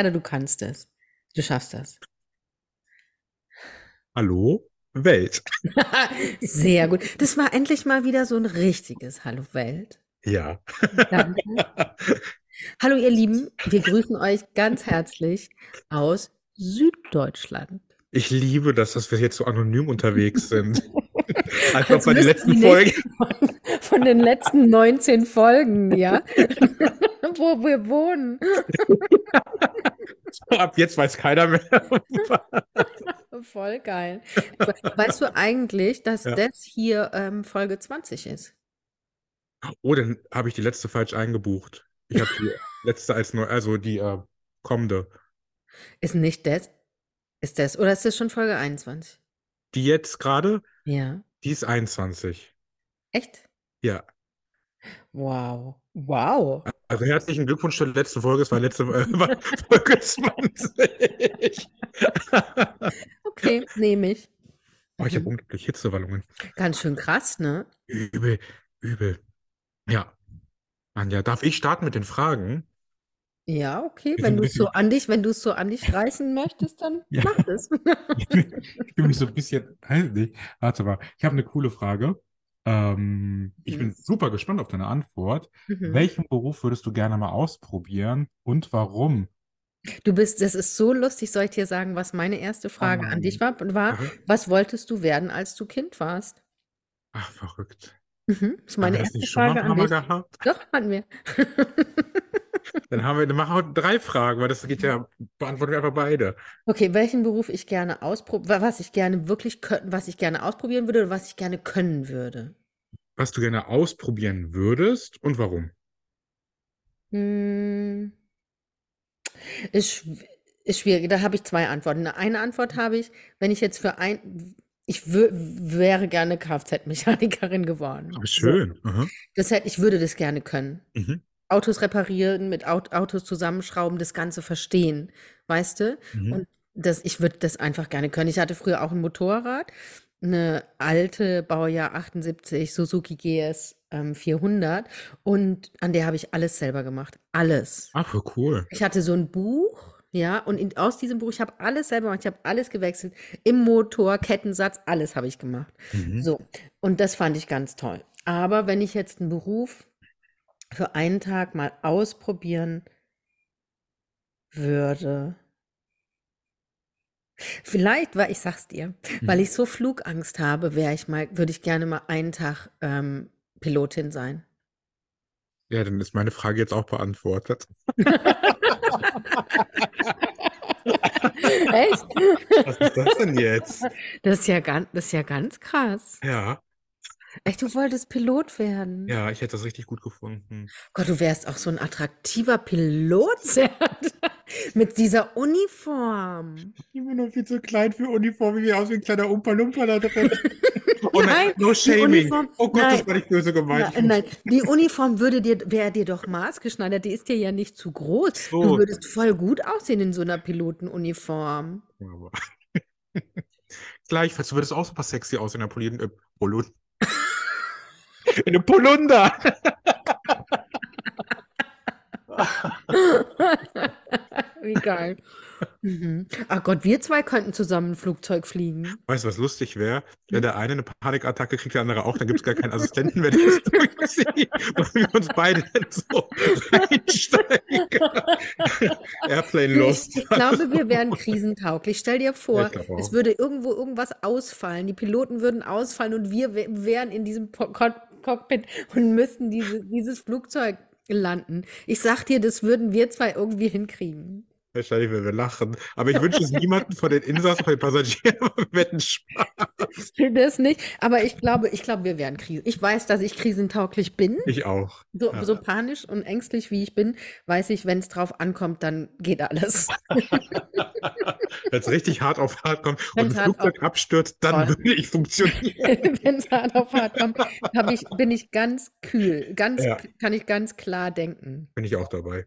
Serda, du kannst es. Du schaffst das. Hallo Welt. Sehr gut. Das war endlich mal wieder so ein richtiges Hallo Welt. Ja. Danke. Hallo ihr Lieben, wir grüßen euch ganz herzlich aus Süddeutschland. Ich liebe das, dass wir jetzt so anonym unterwegs sind. Einfach Als bei den letzten Folgen. Von, von den letzten 19 Folgen, ja, wo wir wohnen. Ab jetzt weiß keiner mehr. Voll geil. Weißt du eigentlich, dass Ja. das hier ähm, Folge 20 ist? Oh, dann habe ich die letzte falsch eingebucht. Ich habe die letzte als neu, also die äh, kommende. Ist nicht das? Ist das? Oder ist das schon Folge 21? Die jetzt gerade, Ja. die ist 21. Echt? Ja. Wow. Wow. Also herzlichen Glückwunsch zur letzten Folge. Es war letzte äh, war Folge 20. Okay, nehme ich. Oh, ich habe Mhm. Hitzewallungen. Ganz schön krass, ne? Übel, übel. Ja. Anja, darf ich starten mit den Fragen? Ja, okay. Wenn du es so an dich, wenn du es so an dich reißen möchtest, dann Ja. mach es. Ich mich so ein bisschen, weiß nicht. Warte mal, ich habe eine coole Frage. Ähm, ich bin Mhm. super gespannt auf deine Antwort. Mhm. Welchen Beruf würdest du gerne mal ausprobieren und warum? Du bist, das ist so lustig. Soll ich dir sagen, was meine erste Frage an Mann. dich war? war, was wolltest du werden, als du Kind warst? Ach, verrückt. Mhm. Das ist meine das erste Frage an dich. gehabt? Doch, hatten wir. Dann haben wir, dann machen wir drei Fragen, weil das geht ja, beantworten wir einfach beide. Okay, welchen Beruf ich gerne ausprobieren, was ich gerne wirklich können, was ich gerne ausprobieren würde oder was ich gerne können würde. Was du gerne ausprobieren würdest und warum? Hm, ist, ist schwierig. Da habe ich zwei Antworten. Eine Antwort habe ich, wenn ich jetzt für ein, ich wäre gerne Kfz-Mechanikerin geworden. So, schön. Aha. das hätte, ich würde das gerne können. Mhm. Autos reparieren, mit Aut Autos zusammenschrauben, das Ganze verstehen, weißt du? Mhm. Und das, ich würde das einfach gerne können. Ich hatte früher auch ein Motorrad, eine alte Baujahr 78 Suzuki GS ähm, 400 und an der habe ich alles selber gemacht. Alles. Ach, cool. Ich hatte so ein Buch, ja, und in, aus diesem Buch, ich habe alles selber gemacht, ich habe alles gewechselt. Im Motor, Kettensatz, alles habe ich gemacht. Mhm. So, und das fand ich ganz toll. Aber wenn ich jetzt einen Beruf für einen Tag mal ausprobieren würde, vielleicht, weil ich sag's dir, weil Mhm. ich so Flugangst habe, wäre ich mal, würde ich gerne mal einen Tag ähm, Pilotin sein. Ja, dann ist meine Frage jetzt auch beantwortet. Echt? Was ist das denn jetzt? Das ist ja ganz, das ist ja ganz krass. Ja, Echt, du wolltest Pilot werden? ja, ich hätte das richtig gut gefunden. Gott, du wärst auch so ein attraktiver Pilot. Mit dieser Uniform. Ich bin noch viel zu klein für Uniform, wie wir aus wie ein kleiner Umpa-Lumpa da drin. Oh Nein, nein, no die shaming. Uniform- Oh Gott, nein. das war nicht böse gemeint. Na, nein, die Uniform würde dir, wäre dir doch maßgeschneidert, die ist dir ja nicht zu groß. Du So. würdest voll gut aussehen in so einer Pilotenuniform. Aber- Gleichfalls, du würdest auch super sexy aussehen in der Polin einem Polunder. Wie geil. Mhm. Ach Gott, wir zwei könnten zusammen ein Flugzeug fliegen. Weißt du, was lustig wäre? Wenn der eine eine Panikattacke kriegt, der andere auch, dann gibt es gar keinen Assistenten mehr, der das durchzieht, weil wir uns beide so reinsteigen. Airplane Ich, lost. ich glaube, wir wären krisentauglich. Stell dir vor, es würde irgendwo irgendwas ausfallen. Die Piloten würden ausfallen und wir wä- wären in diesem Po- Cock- Cockpit und müssten diese, dieses Flugzeug landen. Ich sag dir, das würden wir zwei irgendwie hinkriegen. Wahrscheinlich, wenn wir lachen. Aber ich wünsche es niemandem von den Insassen, von den Passagieren, wir hätten Spaß. Das nicht. Aber ich glaube, ich glaube, wir wären Krisen. Ich weiß, dass ich krisentauglich bin. Ich auch. So, Ja. so panisch und ängstlich wie ich bin, weiß ich, wenn es drauf ankommt, dann geht alles. Wenn es richtig hart auf hart kommt und Wenn's ein hart Flugzeug abstürzt, dann Voll. würde ich funktionieren. wenn es hart auf hart kommt, ich, bin ich ganz kühl. Ganz, Ja. kann ich ganz klar denken. Bin ich auch dabei.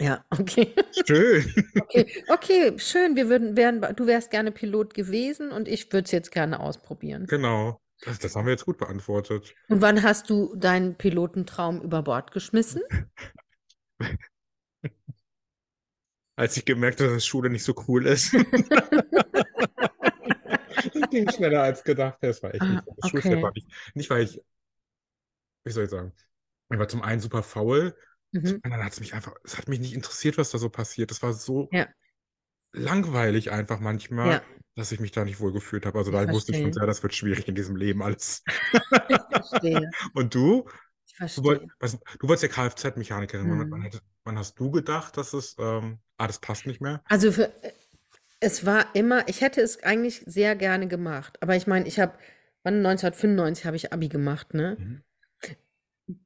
Ja, okay. Schön. Okay, okay, schön. Wir würden, wären, du wärst gerne Pilot gewesen und ich würde es jetzt gerne ausprobieren. Genau. Das, das haben wir jetzt gut beantwortet. Und wann hast du deinen Pilotentraum über Bord geschmissen? Als ich gemerkt habe, dass Schule nicht so cool ist. Das ging schneller als gedacht. Das war echt nicht Ah, Schulfeld okay. nicht, nicht, weil ich, wie soll ich sagen, ich war zum einen super faul, Mhm. anderen hat es mich einfach, es hat mich nicht interessiert, was da so passiert. Das war so Ja. langweilig einfach manchmal, Ja. dass ich mich da nicht wohl gefühlt habe. Also Ich da wusste ich schon verstehe. sehr, das wird schwierig in diesem Leben alles. Ich verstehe. Und du? Ich Du, woll, verstehe. was, du wolltest ja Kfz-Mechanikerin. Wann, wann, Mhm. hätte- wann hast du gedacht, dass es, ähm, ah, das passt nicht mehr? Also für, es war immer, ich hätte es eigentlich sehr gerne gemacht. Aber ich meine, ich habe, wann 1995 habe ich Abi gemacht, ne? Mhm.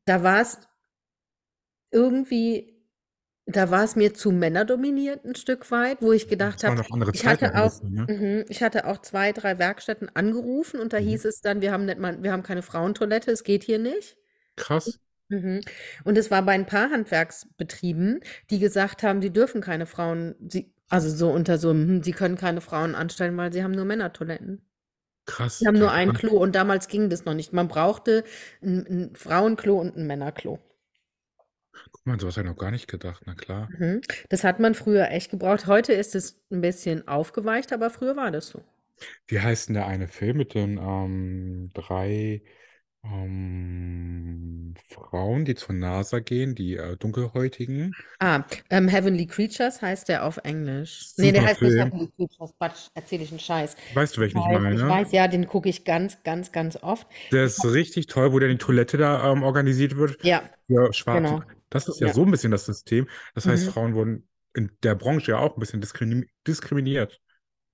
Da war es irgendwie, da war es mir zu männerdominiert ein Stück weit, wo ich gedacht Das waren habe, noch andere ich Zeiten hatte auch bisschen, ne? mhm, ich hatte auch zwei, drei Werkstätten angerufen und da Mhm. hieß es dann, wir haben nicht mal, wir haben keine Frauentoilette, es geht hier nicht. Krass. Mhm. Und es war bei ein paar Handwerksbetrieben, die gesagt haben, sie dürfen keine Frauen, sie, also so unter so, hm, sie können keine Frauen anstellen, weil sie haben nur Männertoiletten. Krass. Sie haben nur ein. Klo und damals ging das noch nicht. Man brauchte ein, ein Frauenklo und ein Männerklo. Guck mal, sowas habe ich noch gar nicht gedacht. Na klar. Mhm. Das hat man früher echt gebraucht. Heute ist es ein bisschen aufgeweicht, aber früher war das so. Wie heißt denn der eine Film mit den ähm, drei ähm, Frauen, die zur NASA gehen, die äh, dunkelhäutigen? Ah, ähm, Heavenly Creatures heißt der auf Englisch. Nee, der Super heißt nicht Film. Heavenly Creatures. Quatsch, erzähle ich einen Scheiß. Weißt du, Ich welchen ich weiß, ich meine? weiß, ja, den gucke ich ganz, ganz, ganz oft. Der ist richtig toll, wo dann die Toilette da ähm, organisiert wird Ja, für Schwarze. genau. Das ist ja Ja. so ein bisschen das System. Das heißt, Mhm. Frauen wurden in der Branche ja auch ein bisschen diskrimi diskriminiert,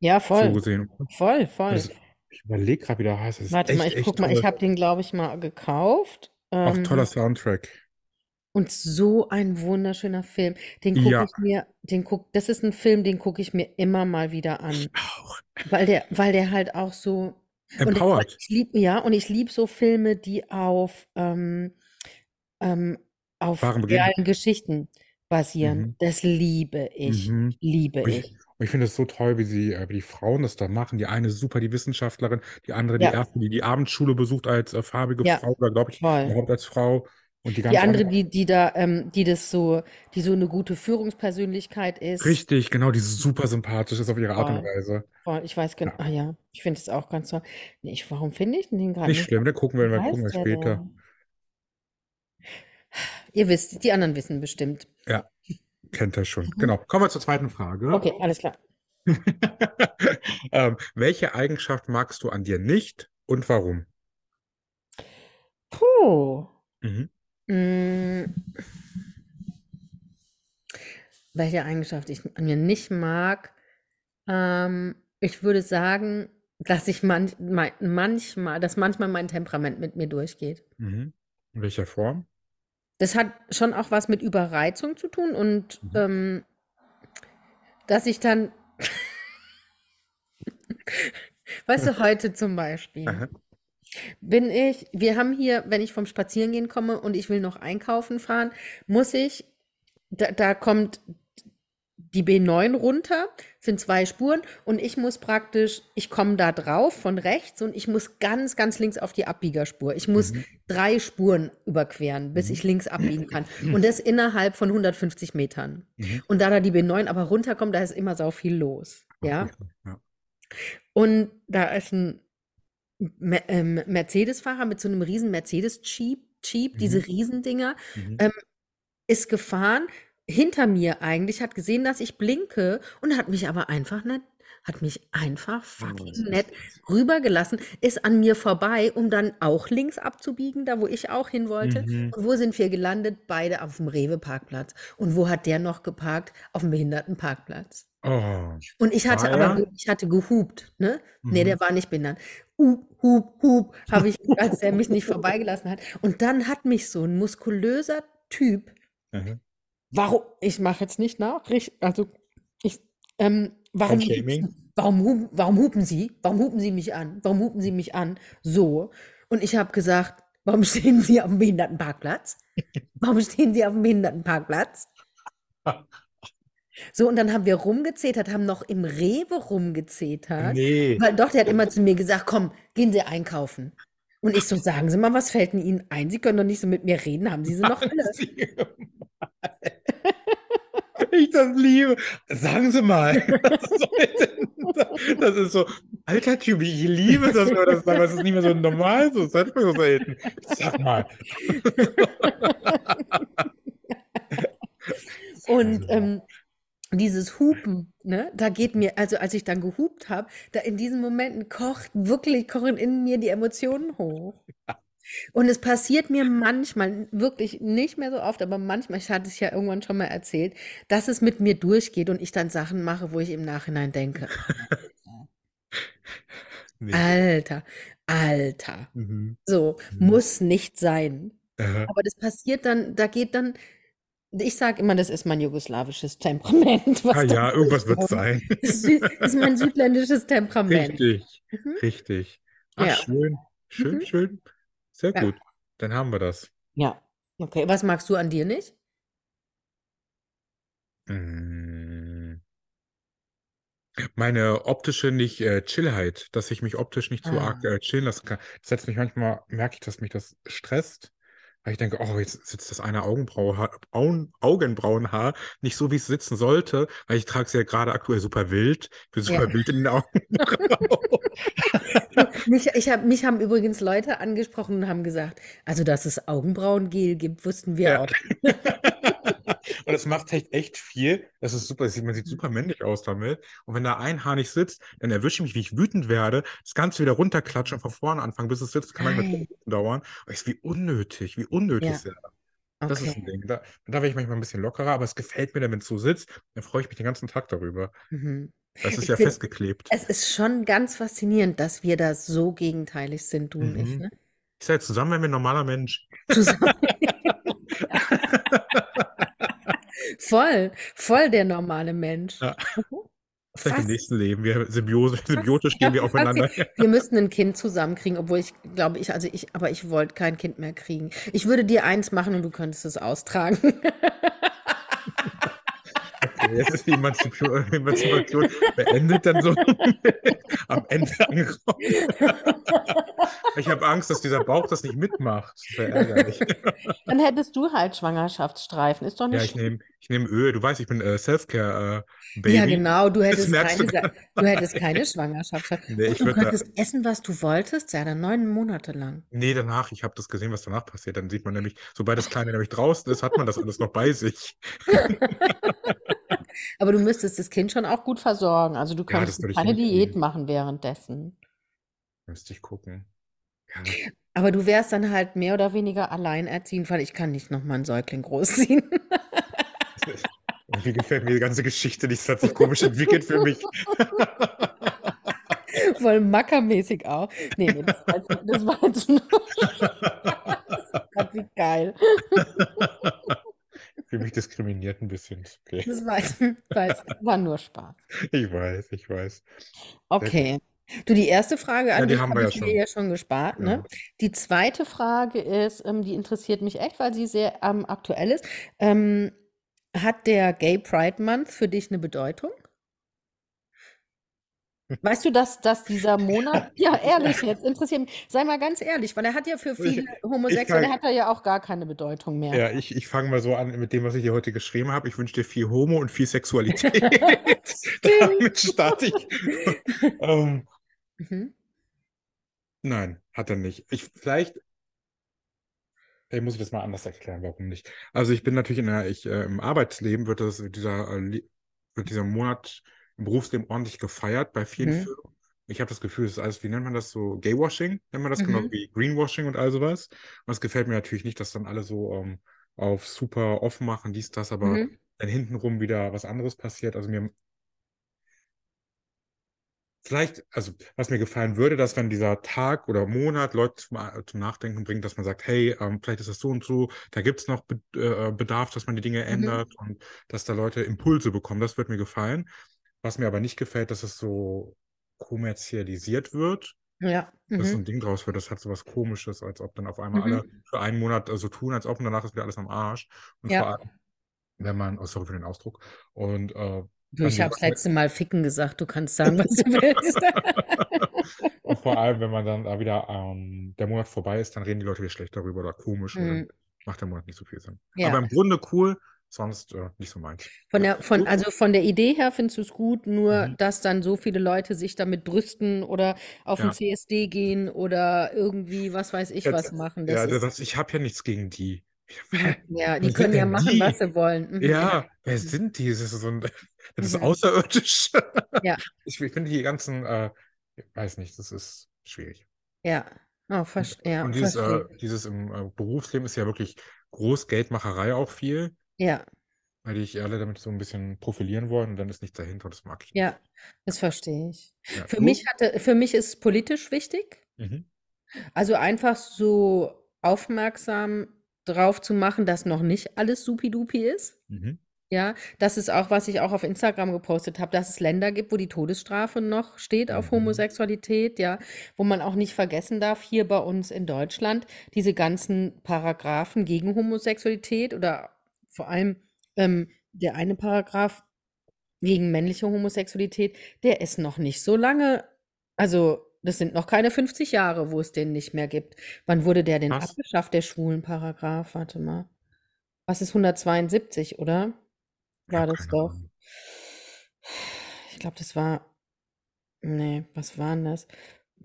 Ja, so voll. gesehen. Voll, voll. das, ich überlege gerade, wie der heißt. Das ist Warte mal, echt, ich echt guck mal, ich toll. habe den, glaube ich, mal gekauft. Auch Ähm, toller Soundtrack. und so ein wunderschöner Film. Den gucke Ja, ich mir, den guck, das ist ein Film, den gucke ich mir immer mal wieder an. ich auch. Weil der, weil der halt auch so. Und ich, Empowered. ich lieb, ja, und ich liebe so Filme, die auf, ähm, ähm, auf Wahren realen Geschichten basieren. Mhm. Das liebe ich. Mhm. Liebe Und ich, ich. und ich finde es so toll, wie sie, äh, wie die Frauen das da machen. Die eine super, die Wissenschaftlerin, die andere die Ja, erste, die die Abendschule besucht als äh, farbige ja, Frau oder glaube ich voll. überhaupt als Frau. Und die Die ganz andere, andere. die, die da, ähm, die das so, die so eine gute Führungspersönlichkeit ist. Richtig, genau, die super sympathisch ist auf ihre Art und Voll. Weise. Voll. Ich weiß genau. Ja. Ah ja, ich finde es auch ganz toll. Nee, ich, warum finde ich denn den gerade Nicht nicht? schlimm, da gucken wir, wir gucken wir heißt der später. denn? Ihr wisst, die anderen wissen bestimmt. Ja, kennt er schon. Mhm. Genau. Kommen wir zur zweiten Frage. Okay, alles klar. ähm, welche Eigenschaft magst du an dir nicht und warum? Puh. Mhm. Mm, welche Eigenschaft ich an mir nicht mag? Ähm, ich würde sagen, dass ich mein, manchmal, dass manchmal mein Temperament mit mir durchgeht. Mhm. In welcher Form? Das hat schon auch was mit Überreizung zu tun und Mhm. ähm, dass ich dann, weißt du, heute zum Beispiel. Aha. Bin ich, wir haben hier, wenn ich vom Spazierengehen komme und ich will noch einkaufen fahren, muss ich, da, da kommt die B9 runter, sind zwei Spuren und ich muss praktisch, ich komme da drauf von rechts und ich muss ganz, ganz links auf die Abbiegerspur. Ich muss Mhm. drei Spuren überqueren, bis Mhm. ich links abbiegen kann. Und das innerhalb von 150 Metern. Mhm. Und da da die B9 aber runterkommt, da ist immer sau viel los. Ja. okay. Ja. Und da ist ein ähm, Mercedes-Fahrer mit so einem riesen Mercedes-Jeep, Jeep, diese Mhm. Riesendinger, Mhm. ähm, ist gefahren, hinter mir eigentlich, hat gesehen, dass ich blinke und hat mich aber einfach nicht hat mich einfach fucking nett rübergelassen, ist an mir vorbei, um dann auch links abzubiegen, da wo ich auch hin wollte. Mhm. Und wo sind wir gelandet? Beide auf dem Rewe-Parkplatz. Und wo hat der noch geparkt? Auf dem Behindertenparkplatz. Oh, Und ich hatte aber, er? ich hatte gehupt, ne? Nee, Mhm. der war nicht behindert. Hup, hup, hup, habe ich, als der mich nicht vorbeigelassen hat. Und dann hat mich so ein muskulöser Typ, Mhm. Warum, ich mache jetzt nicht nach, also ich, ähm, warum, warum, hupen, warum hupen Sie? Warum hupen Sie mich an? Warum hupen Sie mich an? So. Und ich habe gesagt, warum stehen Sie auf dem Behindertenparkplatz? Warum stehen Sie auf dem Behindertenparkplatz? So, und dann haben wir rumgezetert, haben noch im Rewe rumgezetert. Nee. Weil doch, der hat immer zu mir gesagt, komm, gehen Sie einkaufen. Und ich so, sagen Sie mal, was fällt denn Ihnen ein? Sie können doch nicht so mit mir reden, haben Sie sie noch alle? Ich das liebe. Sagen Sie mal. Was soll denn das? Das ist so altertümlich. Ich liebe das, man das Es ist nicht mehr so normal. So, das man so selten. Sag mal. Und ähm, dieses Hupen, ne, da geht mir, also als ich dann gehupt habe, da in diesen Momenten kocht wirklich, kochen in mir die Emotionen hoch. Und es passiert mir manchmal, wirklich nicht mehr so oft, aber manchmal, ich hatte es ja irgendwann schon mal erzählt, dass es mit mir durchgeht und ich dann Sachen mache, wo ich im Nachhinein denke, nee. Alter, Alter, Mhm. so Mhm. muss nicht sein. Aha. Aber das passiert dann, da geht dann, ich sage immer, das ist mein jugoslawisches Temperament, Ah ja, irgendwas wird durchkommt. sein. Das ist, sü- das ist mein südländisches Temperament. Richtig. Mhm. Richtig. Ach, Ja. schön. Schön, Mhm. schön. Sehr Ja. gut. Dann haben wir das. Ja. Okay, was magst du an dir nicht? Mm. Meine optische nicht äh, Chillheit, dass ich mich optisch nicht zu arg Ah. äh, chillen lassen kann. Das setzt mich manchmal, merke ich, dass mich das stresst, weil ich denke, oh, jetzt sitzt das eine Augenbraue, Augen, Augenbrauenhaar nicht so, wie es sitzen sollte, weil ich trage es ja gerade aktuell super wild. Ich bin Ja. super wild in den Augenbrauen. Mich, ich hab, mich haben übrigens Leute angesprochen und haben gesagt, also dass es Augenbrauengel gibt, wussten wir Ja. auch. Und das macht echt echt viel. Das ist super. Man sieht super männlich aus damit. Und wenn da ein Haar nicht sitzt, dann erwische ich mich, wie ich wütend werde, das Ganze wieder runterklatschen und von vorne anfangen, bis es sitzt. Kann manchmal dauern. Aber es ist wie unnötig, wie unnötig Ja. ist das. Das ist ein Okay. Ding. Da, da werde ich manchmal ein bisschen lockerer, aber es gefällt mir dann, wenn es so sitzt. Dann freue ich mich den ganzen Tag darüber. Mhm. Das ist Ich ja find- festgeklebt. Es ist schon ganz faszinierend, dass wir da so gegenteilig sind, du und ich. Mhm. Ne? Ich sage, zusammen wären wir ein normaler Mensch. Zusammen. voll, voll der normale Mensch. Ja. Mhm. Vielleicht im nächsten Leben. Wir Symbiose, symbiotisch gehen wir aufeinander. wir müssten ein Kind zusammenkriegen, obwohl ich glaube, ich, also ich, aber ich wollte kein Kind mehr kriegen. Ich würde dir eins machen und du könntest es austragen. Jetzt ist die Emanzipation, Emanzipation beendet dann so am Ende angekommen. Ich habe Angst, dass dieser Bauch das nicht mitmacht. Das ärgerlich. Dann hättest du halt Schwangerschaftsstreifen. Ist doch Ja, nicht ich schlimm. nehme ich nehm Öl. Du weißt, ich bin äh, Selfcare-Baby. Ja, genau, du hättest merkst du keine, du hättest keine Schwangerschaftsstreifen. Nee, ich du würd da- könntest essen, was du wolltest, ja, dann neun Monate lang. Nee, danach, ich habe das gesehen, was danach passiert. Dann sieht man nämlich, sobald das Kleine nämlich draußen ist, hat man das alles noch bei sich. Aber du müsstest das Kind schon auch gut versorgen. Also du Ja, könntest ich keine. Diät machen währenddessen. Müsste ich gucken. Ja, Aber du wärst dann halt mehr oder weniger alleinerziehend, weil ich kann nicht nochmal einen Säugling großziehen. irgendwie gefällt mir die ganze Geschichte nicht. Das hat sich komisch entwickelt für mich. Voll mackermäßig auch. Nee, nee, das war jetzt, das war jetzt nur wie geil. Fühle mich diskriminiert ein bisschen. Okay. Das war, jetzt- war, nur Spaß. Ich weiß, ich weiß. Okay. Du, die erste Frage an Ja, die haben habe wir ja schon. ja schon gespart, Ja. ne? Die zweite Frage ist, ähm, die interessiert mich echt, weil sie sehr ähm, aktuell ist. Ähm, hat der Gay Pride Month für dich eine Bedeutung? Weißt du, dass, dass dieser Monat, ja, ehrlich jetzt, interessiert mich, sei mal ganz ehrlich, weil er hat ja für viele Homosexuelle, hat er ja auch gar keine Bedeutung mehr. Ja, ich, ich fange mal so an mit dem, was ich dir heute geschrieben habe. Ich wünsche dir viel Homo und viel Sexualität. Damit starte ich. ähm, Mhm. nein, hat er nicht. Ich vielleicht. Vielleicht muss ich das mal anders erklären, warum nicht. Also ich bin natürlich in der, ich, äh, im Arbeitsleben wird das, dieser, äh, wird dieser Monat Berufsleben ordentlich gefeiert bei vielen Mhm. Firmen. Ich habe das Gefühl, es ist alles, wie nennt man das so? Gaywashing, nennt man das, genau Mhm. wie Greenwashing und all sowas. Und es gefällt mir natürlich nicht, dass dann alle so ähm, auf super offen machen, dies, das, aber Mhm. dann hintenrum wieder was anderes passiert. Also mir vielleicht, also was mir gefallen würde, dass wenn dieser Tag oder Monat Leute zum, äh, zum Nachdenken bringt, dass man sagt, hey, ähm, vielleicht ist das so und so, da gibt es noch Be äh, Bedarf, dass man die Dinge Mhm. ändert und dass da Leute Impulse bekommen. Das wird mir gefallen. Was mir aber nicht gefällt, dass es so kommerzialisiert wird. Ja. Dass so Mhm. ein Ding draus wird, das hat so was Komisches, als ob dann auf einmal alle Mhm. für einen Monat äh, so tun, als ob und danach ist wieder alles am Arsch. Und vor Ja. allem, wenn man, oh, sorry für den Ausdruck, und äh, Du, dann ich habe das Leute letzte Mal ficken gesagt, du kannst sagen, was du willst. Und vor allem, wenn man dann da wieder ähm, der Monat vorbei ist, dann reden die Leute wieder schlecht darüber oder komisch und dann Mhm. macht der Monat nicht so viel Sinn. Ja. Aber im Grunde cool, sonst äh, nicht so meins. Von Ja. der, von, also von der Idee her findest du es gut, nur Mhm. dass dann so viele Leute sich damit brüsten oder auf den Ja. CSD gehen oder irgendwie, was weiß ich, Ja, was machen. ja, Das ist, das, ich habe ja nicht nichts gegen die. Ja, die können ja machen, was die? sie wollen. Mhm. Ja. Ja, wer Mhm. sind die? Das ist so ein, das ist Mhm. außerirdisch. Ja, Ich, ich finde die ganzen, äh, ich weiß nicht, das ist schwierig. ja. Oh, Und, verste ja, und dieses, verstehe. äh, dieses im äh, Berufsleben ist ja wirklich Großgeldmacherei auch viel, Ja, weil die sich alle damit so ein bisschen profilieren wollen und dann ist nichts dahinter und das mag ich ja, nicht. das verstehe ich. Ja, Für mich hatte, für mich ist es politisch wichtig. Mhm. Also einfach so aufmerksam drauf zu machen, dass noch nicht alles supidupi ist. Mhm. Ja, das ist auch, was ich auch auf Instagram gepostet habe, dass es Länder gibt, wo die Todesstrafe noch steht auf Mhm. Homosexualität, ja, wo man auch nicht vergessen darf, hier bei uns in Deutschland, diese ganzen Paragraphen gegen Homosexualität oder vor allem ähm, der eine Paragraph gegen männliche Homosexualität, der ist noch nicht so lange, also das sind noch keine 50 Jahre, wo es den nicht mehr gibt. Wann wurde der denn Was? abgeschafft, der schwulen Paragraph? Warte mal. Was ist 172, oder? War habe das doch. Ich glaube, das war. Nee, was war denn das?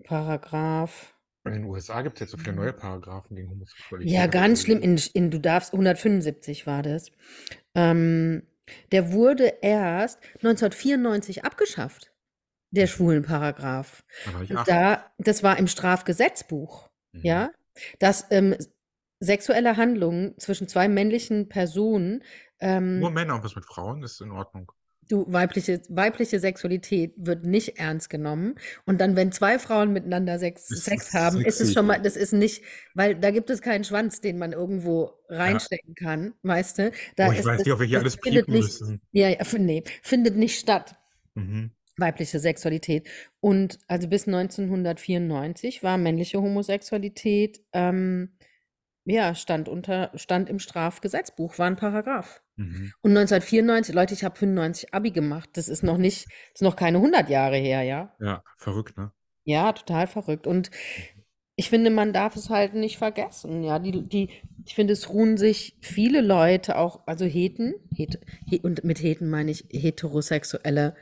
Paragraph. In den USA gibt es jetzt so viele neue Paragraphen gegen Ja, Homosexualität. habe ich ganz schlimm. In, in Du darfst, 175 war das. Ähm, der wurde erst 1994 abgeschafft, der Mhm. schwulen Paragraph. Da das war im Strafgesetzbuch, Mhm. ja, dass ähm, sexuelle Handlungen zwischen zwei männlichen Personen, Nur ähm, Männer und was mit Frauen ist in Ordnung. Du, weibliche, weibliche Sexualität wird nicht ernst genommen. Und dann, wenn zwei Frauen miteinander Sex, Sex haben, ist es sexy. schon mal, das ist nicht, weil da gibt es keinen Schwanz, den man irgendwo Ja. reinstecken kann, weißt du? Da Oh, ich ist weiß nicht, ob wir hier alles findet nicht, müssen. ja, ja, nee, findet nicht statt Mhm. weibliche Sexualität. Und also bis 1994 war männliche Homosexualität, ähm, ja, stand unter, stand im Strafgesetzbuch, war ein Paragraph. Mhm. Und 1994, Leute, ich habe 95 Abi gemacht. Das ist noch nicht, ist noch keine 100 Jahre her, ja. Ja, verrückt, ne? Ja, total verrückt. Und Mhm. ich finde, man darf es halt nicht vergessen. Ja, die, die, ich finde, es ruhen sich viele Leute auch, also Heten, het, he, und mit Heten meine ich heterosexuelle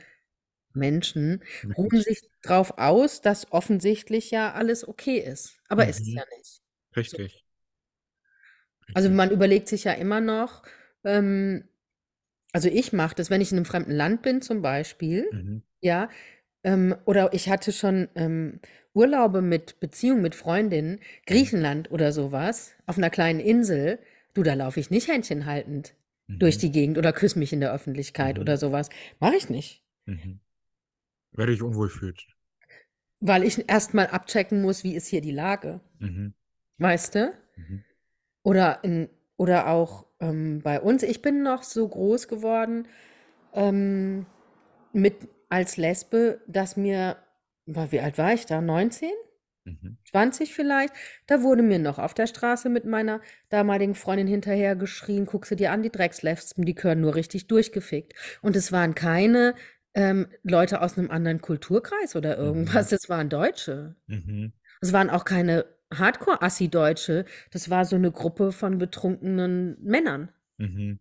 Menschen, ruhen sich drauf aus, dass offensichtlich ja alles okay ist. Aber ist es Mhm. ja nicht. So. Also Richtig. man überlegt sich ja immer noch, ähm, also ich mache das, wenn ich in einem fremden Land bin zum Beispiel, Mhm. ja, ähm, oder ich hatte schon ähm, Urlaube mit Beziehung mit Freundinnen, Mhm. Griechenland oder sowas, auf einer kleinen Insel, du, da laufe ich nicht Händchen haltend durch Mhm. die Gegend oder küsse mich in der Öffentlichkeit Mhm. oder sowas. Mache ich nicht. Mhm. Wer dich unwohl fühlt. Weil ich erstmal abchecken muss, wie ist hier die Lage. Mhm. Weißt du? Mhm. Oder, in, oder auch ähm, bei uns. Ich bin noch so groß geworden ähm, mit als Lesbe, dass mir, war, wie alt war ich da? 19? Mhm. 20 vielleicht? Da wurde mir noch auf der Straße mit meiner damaligen Freundin hinterher geschrien, guck sie dir an, die Dreckslesben, die gehören nur richtig durchgefickt. Und es waren keine ähm, Leute aus einem anderen Kulturkreis oder Mhm. irgendwas, es waren Deutsche. Mhm. Es waren auch keine Hardcore-Assi-Deutsche, das war so eine Gruppe von betrunkenen Männern. Mhm.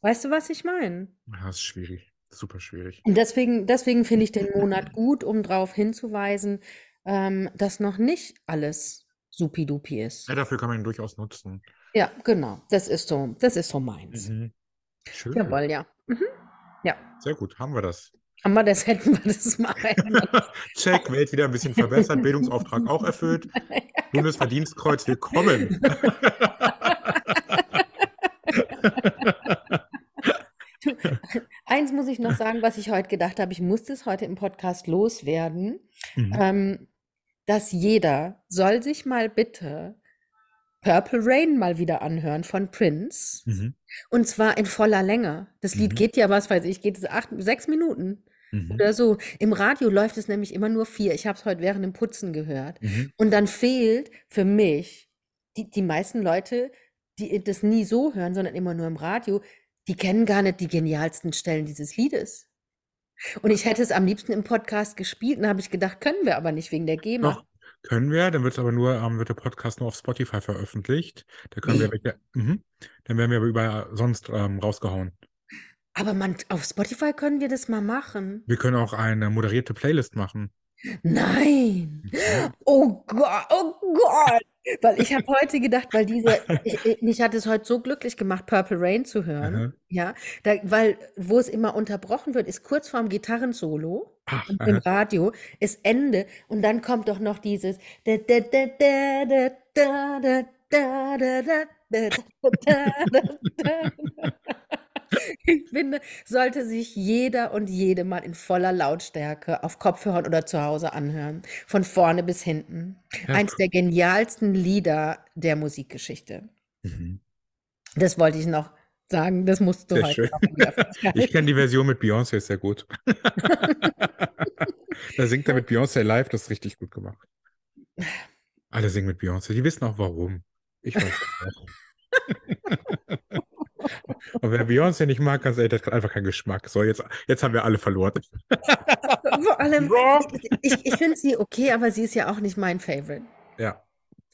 Weißt du, was ich meine? Ja, ist schwierig. Super schwierig. Und deswegen, deswegen finde ich den Monat gut, um darauf hinzuweisen, ähm, dass noch nicht alles supidupi ist. Ja, dafür kann man ihn durchaus nutzen. Ja, genau. Das ist so, das ist so meins. Mhm. Schön. Jawohl, ja. Mhm. Ja. Sehr gut. Haben wir das. Haben wir das, hätten wir das mal. Check, Welt wieder ein bisschen verbessert, Bildungsauftrag auch erfüllt. Bundesverdienstkreuz, willkommen. Eins muss ich noch sagen, was ich heute gedacht habe. Ich musste es heute im Podcast loswerden, Mhm. ähm, dass jeder soll sich mal bitte Purple Rain mal wieder anhören von Prince. Mhm. Und zwar in voller Länge. Das Lied Mhm. geht ja, was weiß ich, geht es acht, sechs Minuten Mhm. oder so. Im Radio läuft es nämlich immer nur vier. Ich habe es heute während dem Putzen gehört. Mhm. Und dann fehlt für mich, die, die meisten Leute, die das nie so hören, sondern immer nur im Radio, die kennen gar nicht die genialsten Stellen dieses Liedes. Und ich hätte es am liebsten im Podcast gespielt, und habe ich gedacht, können wir aber nicht wegen der GEMA. Doch, können wir, dann wird es aber nur, ähm, wird der Podcast nur auf Spotify veröffentlicht. Da können wir Wie? welche, mhm. Dann werden wir aber überall sonst ähm, rausgehauen. Aber man, auf Spotify können wir das mal machen. Wir können auch eine moderierte Playlist machen. Nein. Mhm. Oh Gott, oh Gott. Weil ich habe heute gedacht, weil diese, ich, ich, mich hat es heute so glücklich gemacht, Purple Rain zu hören. Aha. Ja, da, weil wo es immer unterbrochen wird, ist kurz vorm Gitarrensolo Ach, und im aha. Radio ist Ende und dann kommt doch noch dieses Ich finde, sollte sich jeder und jede mal in voller Lautstärke auf Kopfhörern oder zu Hause anhören. Von vorne bis hinten. Ja, Eins der genialsten Lieder der Musikgeschichte. Mhm. Das wollte ich noch sagen. Das musst du Sehr heute Öffentlichkeit. Ich kenne die Version mit Beyoncé sehr gut. Da singt er mit Beyoncé live, das ist richtig gut gemacht. Alle singen mit Beyoncé, die wissen auch warum. Ich weiß auch. Und wer Beyoncé nicht mag, ganz ehrlich, der hat einfach keinen Geschmack. So, jetzt, jetzt haben wir alle verloren. Vor allem, ich, ich finde sie okay, aber sie ist ja auch nicht mein Favorite. Ja,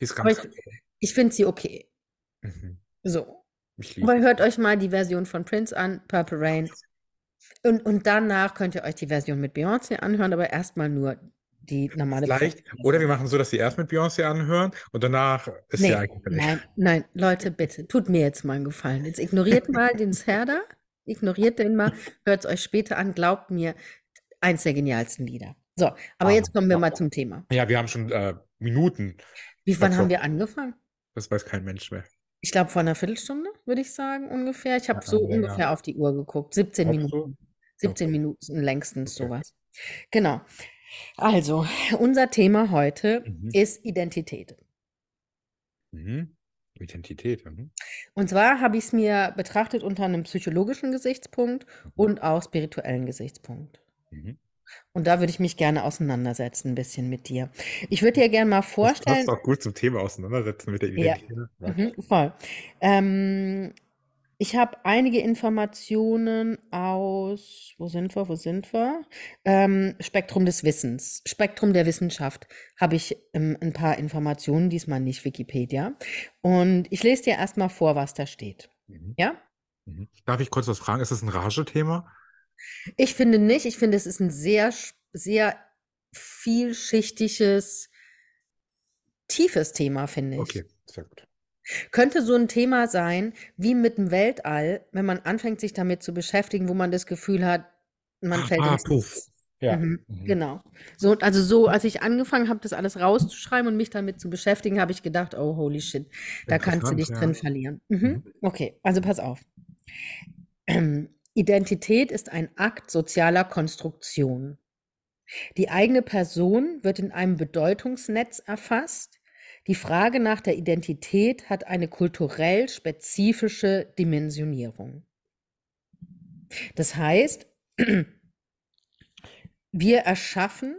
die ist Aber ganz. ich, ich finde sie okay. Mhm. So. Aber hört euch mal die Version von Prince an, Purple Rain. Und, und danach könnt ihr euch die Version mit Beyoncé anhören, aber erstmal nur die normale Vielleicht, oder wir machen so, dass sie erst mit Beyoncé anhören und danach ist Nee, ja eigentlich nein, nein, Leute, bitte, tut mir jetzt mal einen Gefallen. Jetzt ignoriert mal den Serda, ignoriert den mal, hört es euch später an, glaubt mir, eins der genialsten Lieder. So, aber Ah, jetzt kommen wir ah. mal zum Thema. Ja, wir haben schon äh, Minuten. Wie wann Ach so. haben wir angefangen? Das weiß kein Mensch mehr. Ich glaube, vor einer Viertelstunde, würde ich sagen, ungefähr. Ich habe Ja, so ungefähr auf die Uhr geguckt. 17 Glaubst du? Minuten. 17 Okay. Minuten längstens Okay. sowas. Genau. Also, unser Thema heute Mhm. ist Identität. Mhm. Identität. Mhm. Und zwar habe ich es mir betrachtet unter einem psychologischen Gesichtspunkt und auch spirituellen Gesichtspunkt. Mhm. Und da würde ich mich gerne auseinandersetzen, ein bisschen mit dir. Ich würde dir gerne mal Das vorstellen. passt auch gut zum Thema auseinandersetzen mit der Ja. Identität. Ja. Mhm, voll. Ähm, ich habe einige Informationen aus, wo sind wir, wo sind wir? Ähm, Spektrum des Wissens, Spektrum der Wissenschaft habe ich ähm, ein paar Informationen, diesmal nicht Wikipedia. Und ich lese dir erstmal vor, was da steht. Mhm. Ja? Mhm. Darf ich kurz was fragen? Ist das ein Rage-Thema? Ich finde nicht, ich finde, es ist ein sehr, sehr vielschichtiges, tiefes Thema, finde ich. Okay, sehr gut. Könnte so ein Thema sein, wie mit dem Weltall, wenn man anfängt, sich damit zu beschäftigen, wo man das Gefühl hat, man Ah, fällt ah, ins puff. Nichts. Ja. Mhm, Mhm. genau. So, also so, als ich angefangen habe, das alles rauszuschreiben und mich damit zu beschäftigen, habe ich gedacht, oh, holy shit, da kannst du Interessant, dich ja. drin verlieren. Mhm. Mhm. Okay, also pass auf. Identität ist ein Akt sozialer Konstruktion. Die eigene Person wird in einem Bedeutungsnetz erfasst. Die Frage nach der Identität hat eine kulturell spezifische Dimensionierung. Das heißt, wir erschaffen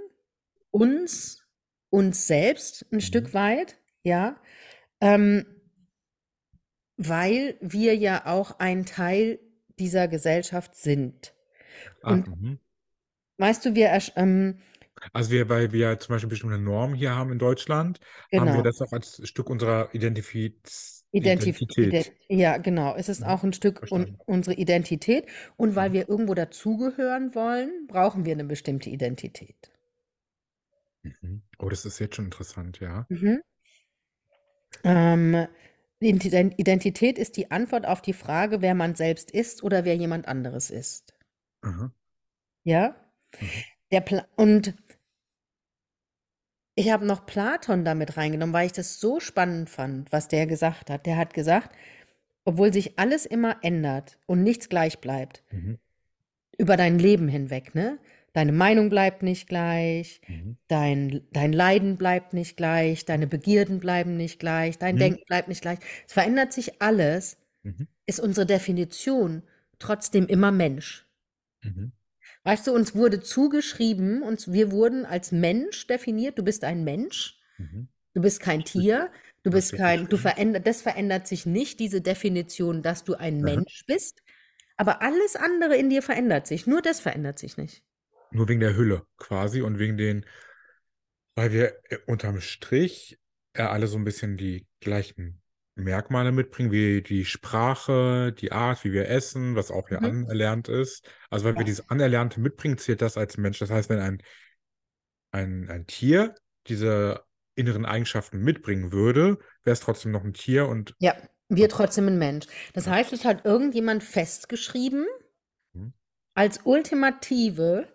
uns, uns selbst ein Mhm. Stück weit, ja, ähm, weil wir ja auch ein Teil dieser Gesellschaft sind. Ah, Und mhm. weißt du, wir, ähm, Also wir, weil wir zum Beispiel bestimmte Normen hier haben in Deutschland, haben wir genau, das auch als Stück unserer Identifiz Identif Identität. Ide ja, genau, es ist Mhm. auch ein Stück un unsere Identität. Und weil Mhm. wir irgendwo dazugehören wollen, brauchen wir eine bestimmte Identität. Mhm. Oh, das ist jetzt schon interessant, ja. Mhm. Ähm, Ident- Identität ist die Antwort auf die Frage, wer man selbst ist oder wer jemand anderes ist. Aha. Ja? Mhm. Der Pla und ich habe noch Platon damit reingenommen, weil ich das so spannend fand, was der gesagt hat. Der hat gesagt, obwohl sich alles immer ändert und nichts gleich bleibt, Mhm. über dein Leben hinweg, ne? Deine Meinung bleibt nicht gleich, Mhm. dein, dein Leiden bleibt nicht gleich, deine Begierden bleiben nicht gleich, dein Mhm. Denken bleibt nicht gleich. Es verändert sich alles, Mhm. ist unsere Definition trotzdem immer Mensch. Mhm. Weißt du, uns wurde zugeschrieben, uns, wir wurden als Mensch definiert, du bist ein Mensch, Mhm. du bist kein Tier, du bist ist kein, du verändert, das verändert sich nicht, diese Definition, dass du ein Aha. Mensch bist, aber alles andere in dir verändert sich, nur das verändert sich nicht. Nur wegen der Hülle quasi und wegen den, weil wir äh, unterm Strich ja alle so ein bisschen die gleichen Merkmale mitbringen, wie die Sprache, die Art, wie wir essen, was auch ja Mhm. anerlernt ist. Also weil wir Ja. dieses Anerlernte mitbringen, zählt das als Mensch. Das heißt, wenn ein, ein, ein Tier diese inneren Eigenschaften mitbringen würde, wäre es trotzdem noch ein Tier und Ja, wir trotzdem ein Mensch. Das heißt, es hat irgendjemand festgeschrieben, Mhm. als ultimative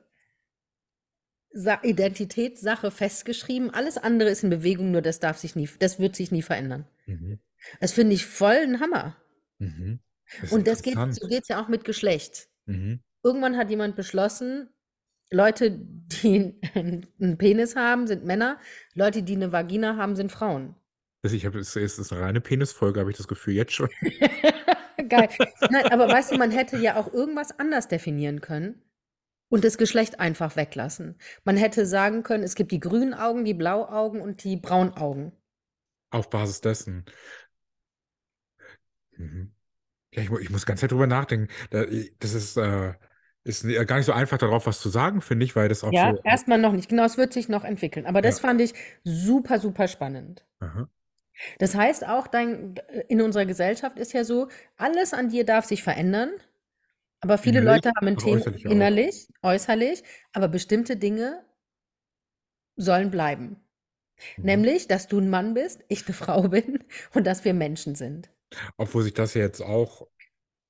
Sa Identitätssache festgeschrieben. Alles andere ist in Bewegung, nur das darf sich nie, das wird sich nie verändern. Mhm. Das finde ich voll ein Hammer. Mhm. Das ist Und das geht, interessant. so geht es ja auch mit Geschlecht. Mhm. Irgendwann hat jemand beschlossen, Leute, die einen Penis haben, sind Männer, Leute, die eine Vagina haben, sind Frauen. Also ich habe, es ist eine reine Penisfolge, habe ich das Gefühl jetzt schon. Geil. Nein, aber weißt du, man hätte ja auch irgendwas anders definieren können und das Geschlecht einfach weglassen. Man hätte sagen können, es gibt die grünen Augen, die Blauaugen und die braunen Augen. Auf Basis dessen. Mhm. Ja, ich, ich muss ganz Zeit drüber nachdenken. Da, das ist, äh, ist gar nicht so einfach, darauf was zu sagen, finde ich, weil das auch Ja, so. erstmal noch nicht. Genau, es wird sich noch entwickeln. Aber das Ja. fand ich super, super spannend. Aha. Das heißt auch, dein, in unserer Gesellschaft ist ja so, alles an dir darf sich verändern. Aber viele Innerlich, Leute haben ein Thema äußerlich auch. innerlich, äußerlich, aber bestimmte Dinge sollen bleiben. Mhm. Nämlich, dass du ein Mann bist, ich eine Frau bin und dass wir Menschen sind. Obwohl sich das jetzt auch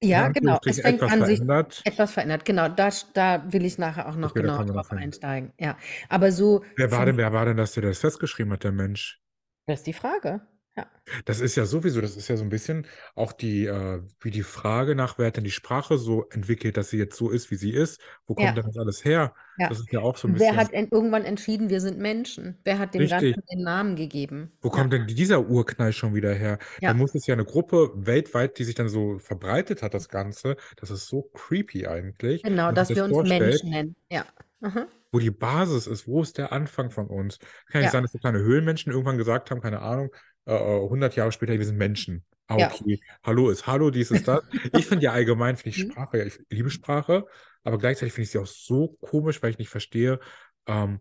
Ja, genau. Es fängt etwas an, sich verändert. etwas verändert. Genau, da, da will ich nachher auch noch Okay, noch drauf einsteigen. Ja, aber so, Wer war denn, wer war denn das, der das festgeschrieben hat, der Mensch? das ist die Frage. Ja. Das ist ja sowieso, das ist ja so ein bisschen auch die, äh, wie die Frage nach, wer hat denn die Sprache so entwickelt, dass sie jetzt so ist, wie sie ist? Wo kommt Ja, denn das alles her? ja. Das ist ja auch so ein Und wer bisschen hat en- irgendwann entschieden, wir sind Menschen? Wer hat dem richtig. Ganzen den Namen gegeben? Wo Ja, kommt denn dieser Urknall schon wieder her? Da ja, muss es ja eine Gruppe weltweit, die sich dann so verbreitet hat, das Ganze. Das ist so creepy eigentlich, genau, wenn man dass sich wir das uns vorstellt, Menschen nennen. Ja. Aha. wo die Basis ist, wo ist der Anfang von uns? Kann nicht Ja, sein, dass so kleine Höhlenmenschen irgendwann gesagt haben, keine Ahnung, äh, äh, 100 Jahre später, wir sind Menschen. Ah, ja. okay. Hallo ist Hallo, dies ist das. Ich finde ja allgemein, finde ich Mhm. Sprache, ja, ich liebe Sprache, aber gleichzeitig finde ich sie auch so komisch, weil ich nicht verstehe, ähm,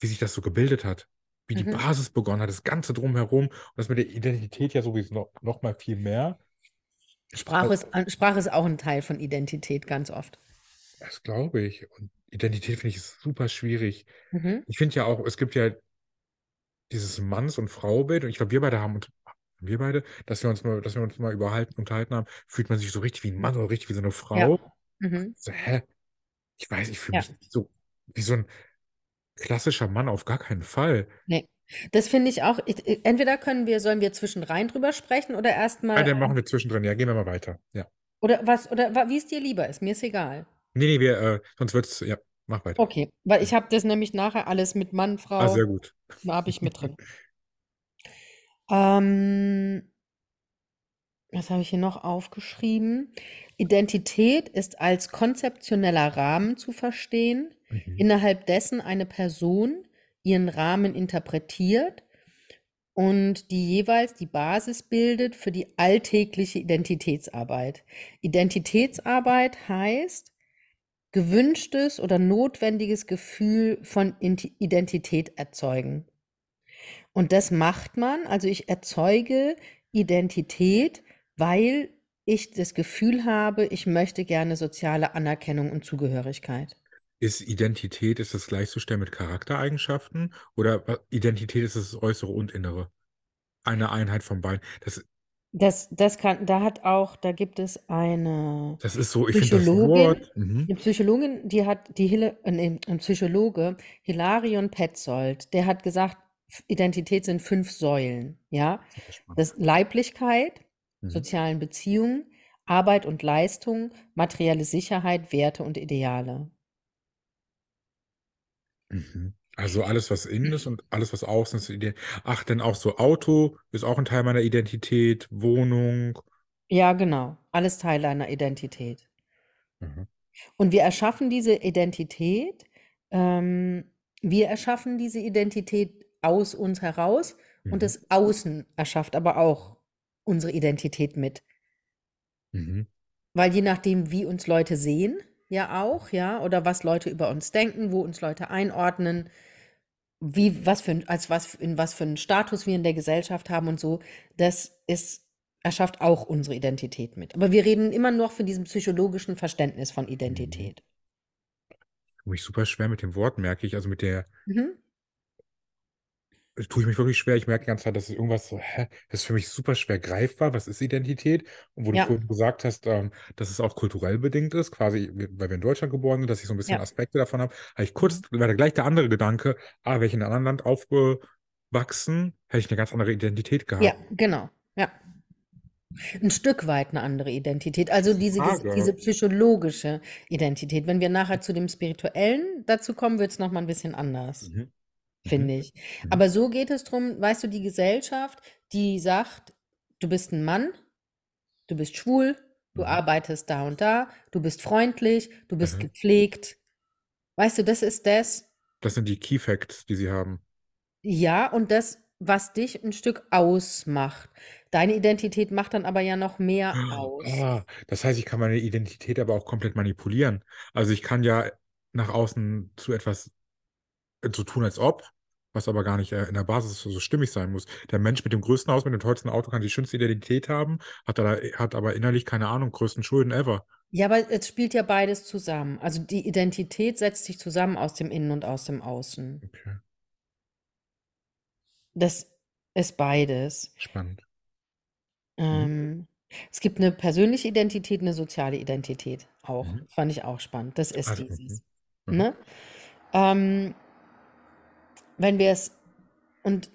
wie sich das so gebildet hat. Wie die Mhm. Basis begonnen hat, das Ganze drumherum und das mit der Identität ja sowieso noch, noch mal viel mehr. Sprache Also, ist, Sprache ist auch ein Teil von Identität, ganz oft. das glaube ich. Und Identität finde ich super schwierig. Mhm. Ich finde ja auch, es gibt ja dieses Manns- und Fraubild und ich glaube, wir beide haben uns, wir beide, dass wir uns mal, dass wir uns mal überhalten, unterhalten haben, fühlt man sich so richtig wie ein Mann oder richtig wie so eine Ja. Frau. Mhm. So, hä? Ich weiß, ich fühle Ja. mich nicht so wie so ein klassischer Mann auf gar keinen Fall. Nee. Das finde ich auch. Ich, entweder können wir, sollen wir zwischenrein drüber sprechen oder Ah, erstmal, dann machen wir zwischendrin. Ja, gehen wir mal weiter. Ja. oder was, oder wie es dir lieber ist. Mir ist egal. Nee, nee, wir, äh, sonst wird's, ja, mach weiter. Okay, weil ich habe das nämlich nachher alles mit Mann, Ah, sehr Frau, gut. da habe ich mit drin. Ähm, was habe ich hier noch aufgeschrieben? Identität ist als konzeptioneller Rahmen zu verstehen, Mhm. innerhalb dessen eine Person ihren Rahmen interpretiert und die jeweils die Basis bildet für die alltägliche Identitätsarbeit. Identitätsarbeit heißt gewünschtes oder notwendiges Gefühl von Identität erzeugen. Und das macht man, also ich erzeuge Identität, weil ich das Gefühl habe, ich möchte gerne soziale Anerkennung und Zugehörigkeit. Ist Identität, ist das gleichzustellen mit Charaktereigenschaften? Oder Identität ist das Äußere und Innere? Eine Einheit von beiden. Das, Das, das kann, da hat auch, da gibt es eine Das ist so, ich finde das Psychologin, Wort. Mhm. eine Psychologin, die hat, die Hille, äh, nee, ein Psychologe, Hilarion Petzold, der hat gesagt, Identität sind fünf Säulen, ja. Sehr spannend. Das Leiblichkeit, Mhm. sozialen Beziehungen, Arbeit und Leistung, materielle Sicherheit, Werte und Ideale. Mhm. Also alles, was innen ist und alles, was außen ist. Ach, denn auch so Auto ist auch ein Teil meiner Identität, Wohnung. Ja, genau. Alles Teil einer Identität. Mhm. Und wir erschaffen diese Identität, ähm, wir erschaffen diese Identität aus uns heraus Mhm. und das Außen erschafft aber auch unsere Identität mit. Mhm. Weil je nachdem, wie uns Leute sehen, ja auch, ja, oder was Leute über uns denken, wo uns Leute einordnen, wie, was für, ein- als was, in was für einen Status wir in der Gesellschaft haben und so, das ist, erschafft auch unsere Identität mit. Aber wir reden immer noch von diesem psychologischen Verständnis von Identität. Tue mich super schwer mit dem Wort, merke ich. Also mit der, Mhm. Tue ich mich wirklich schwer. Ich merke die ganze Zeit, dass es irgendwas so, hä, das ist für mich super schwer greifbar. Was ist Identität? Und wo du Ja. vorhin gesagt hast, ähm, dass es auch kulturell bedingt ist, quasi, weil wir in Deutschland geboren sind, dass ich so ein bisschen Ja. Aspekte davon habe, habe ich kurz, wäre da gleich der andere Gedanke, ah, wäre ich in einem anderen Land aufgewachsen, hätte ich eine ganz andere Identität gehabt. Ja, genau. Ja. Ein Stück weit eine andere Identität. Also diese, Frage. diese psychologische Identität. Wenn wir nachher zu dem Spirituellen dazu kommen, wird es nochmal ein bisschen anders, Mhm. Finde ich. Mhm. Aber so geht es drum, weißt du, die Gesellschaft, die sagt, du bist ein Mann, du bist schwul, du Mhm. arbeitest da und da, du bist freundlich, du bist Mhm. gepflegt. Weißt du, das ist das, Das sind die Key Facts, die sie haben. Ja, und das, was dich ein Stück ausmacht. Deine Identität macht dann aber ja noch mehr aus. Ah, das heißt, ich kann meine Identität aber auch komplett manipulieren. Also ich kann ja nach außen zu etwas äh, so tun, als ob, was aber gar nicht äh, in der Basis so stimmig sein muss. Der Mensch mit dem größten Haus, mit dem tollsten Auto kann die schönste Identität haben, hat, aber, hat aber innerlich keine Ahnung, größten Schulden ever. Ja, aber es spielt ja beides zusammen. Also die Identität setzt sich zusammen aus dem Innen und aus dem Außen. Okay, Das ist beides. spannend. Ähm, es gibt eine persönliche Identität, eine soziale Identität auch. Mhm. Fand ich auch spannend. Das ist Also, dieses. mhm. Mhm. Ne? Ähm, wenn wir es und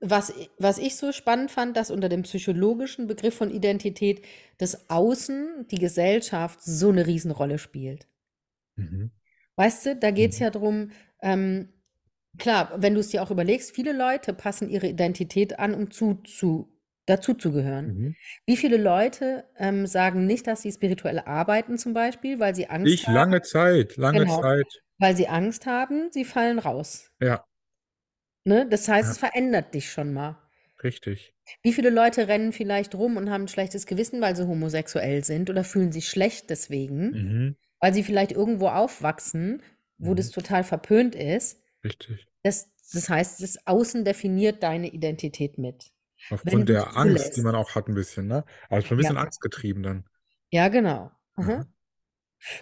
was, was ich so spannend fand, dass unter dem psychologischen Begriff von Identität das Außen, die Gesellschaft, so eine Riesenrolle spielt. Mhm. Weißt du, da geht es Mhm. ja darum, ähm, klar, wenn du es dir auch überlegst, viele Leute passen ihre Identität an, um zu, zu, dazu zu gehören. Mhm. Wie viele Leute ähm, sagen nicht, dass sie spirituell arbeiten, zum Beispiel, weil sie Angst Ich haben, lange Zeit, lange Genau. Zeit. weil sie Angst haben, sie fallen raus. Ja, Ne? Das heißt, Ja. es verändert dich schon mal. richtig. Wie viele Leute rennen vielleicht rum und haben ein schlechtes Gewissen, weil sie homosexuell sind oder fühlen sich schlecht deswegen, Mhm. weil sie vielleicht irgendwo aufwachsen, wo Mhm. das total verpönt ist. Richtig. Das, das heißt, das Außen definiert deine Identität mit. Aufgrund du der Angst, die zulässt. man auch hat, ein bisschen, ne? Also schon ein Ja. bisschen angstgetrieben dann. Ja, genau. Aha. Mhm.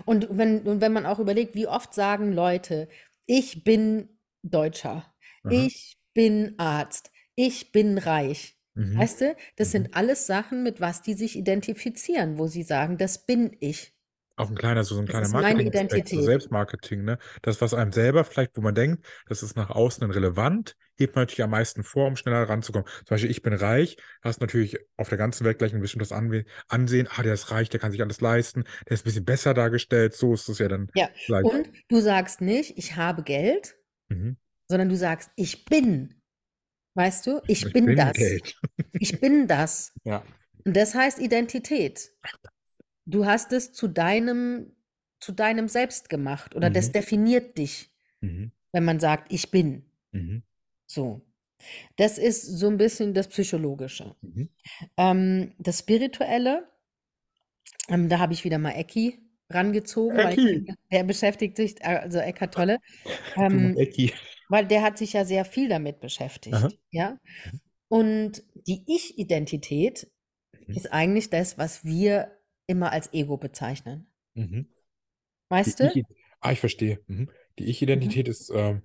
Und wenn, und wenn man auch überlegt, wie oft sagen Leute, ich bin Deutscher, Aha. ich bin Arzt, ich bin reich. Mhm. Weißt du, das Mhm. sind alles Sachen, mit was die sich identifizieren, wo sie sagen, das bin ich. Auch ein kleiner, so ein Das kleiner ist meine Marketing-Aspekt, so Identität. Selbstmarketing, ne? Das, was einem selber vielleicht, wo man denkt, das ist nach außen relevant, hebt man natürlich am meisten vor, um schneller ranzukommen. Zum Beispiel, ich bin reich, hast natürlich auf der ganzen Welt gleich ein bestimmtes Anwe Ansehen. Ah, der ist reich, der kann sich alles leisten, der ist ein bisschen besser dargestellt. So ist es ja dann Ja, gleich. und du sagst nicht, ich habe Geld, Mhm. Sondern du sagst, ich bin. Weißt du, ich, Ich bin, bin das. Geld. Ich bin das. Ja. Und das heißt Identität. Du hast es zu deinem, zu deinem Selbst gemacht oder das Mhm. definiert dich, Mhm. wenn man sagt, ich bin. Mhm. So. Das ist so ein bisschen das Psychologische. Mhm. Ähm, das Spirituelle, ähm, da habe ich wieder mal Ecki rangezogen, weil Ecki. denke, der beschäftigt sich, also Eckhart Tolle, ähm, Ecki. Weil der hat sich ja sehr viel damit beschäftigt, Aha. ja. Und die Ich-Identität Mhm. ist eigentlich das, was wir immer als Ego bezeichnen. Mhm. Die Weißt du? Ich, ah, ich verstehe. Mhm. Die Ich-Identität ist, ähm,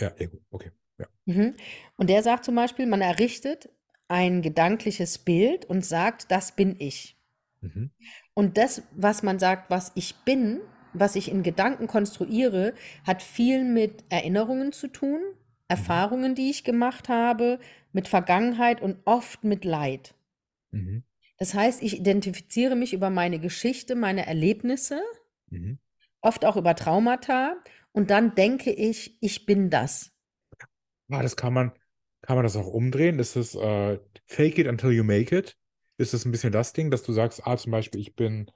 ja, Ego, okay. Ja. Mhm. Und der sagt zum Beispiel, man errichtet ein gedankliches Bild und sagt, das bin ich. Mhm. Und das, was man sagt, was ich bin, was ich in Gedanken konstruiere, hat viel mit Erinnerungen zu tun, Erfahrungen, die ich gemacht habe, mit Vergangenheit und oft mit Leid. Mhm. Das heißt, ich identifiziere mich über meine Geschichte, meine Erlebnisse, Mhm. oft auch über Traumata, und dann denke ich, ich bin das. Ah, das kann man, kann man das auch umdrehen? Ist es äh, fake it until you make it? Ist es ein bisschen das Ding, dass du sagst, ah, zum Beispiel, ich bin,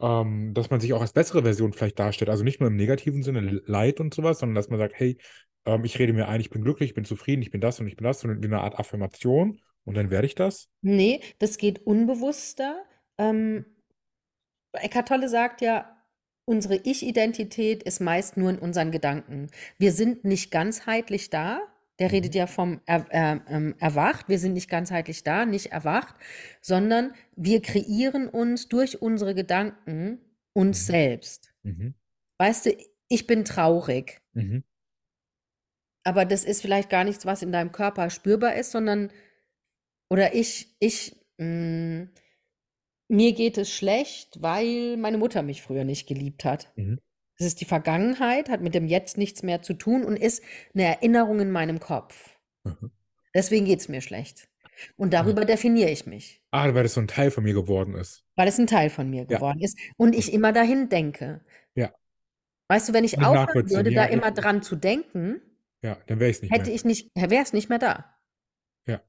ähm, dass man sich auch als bessere Version vielleicht darstellt, also nicht nur im negativen Sinne Leid und sowas, sondern dass man sagt, hey, ähm, ich rede mir ein, ich bin glücklich, ich bin zufrieden, ich bin das und ich bin das, sondern wie eine Art Affirmation und dann werde ich das? Nee, das geht unbewusster. Ähm, Eckhart Tolle sagt ja, unsere Ich-Identität ist meist nur in unseren Gedanken. Wir sind nicht ganzheitlich da. Der redet Mhm. ja vom er, er, ähm, Erwacht. Wir sind nicht ganzheitlich da, nicht erwacht, sondern wir kreieren uns durch unsere Gedanken uns Mhm. selbst. Mhm. Weißt du, ich bin traurig, Mhm. aber das ist vielleicht gar nichts, was in deinem Körper spürbar ist, sondern, oder ich, ich, mh, mir geht es schlecht, weil meine Mutter mich früher nicht geliebt hat. Mhm. Das ist die Vergangenheit, hat mit dem Jetzt nichts mehr zu tun und ist eine Erinnerung in meinem Kopf. Mhm. Deswegen geht es mir schlecht. Und darüber definiere ich mich, Ah, weil das so ein Teil von mir geworden ist. weil es ein Teil von mir Ja. geworden ist und ich immer dahin denke. Ja. Weißt du, wenn ich aufhören würde, Ja, da immer ja. dran zu denken, Ja, dann wäre ich es nicht hätte mehr. ich nicht, wäre es nicht mehr da. Ja.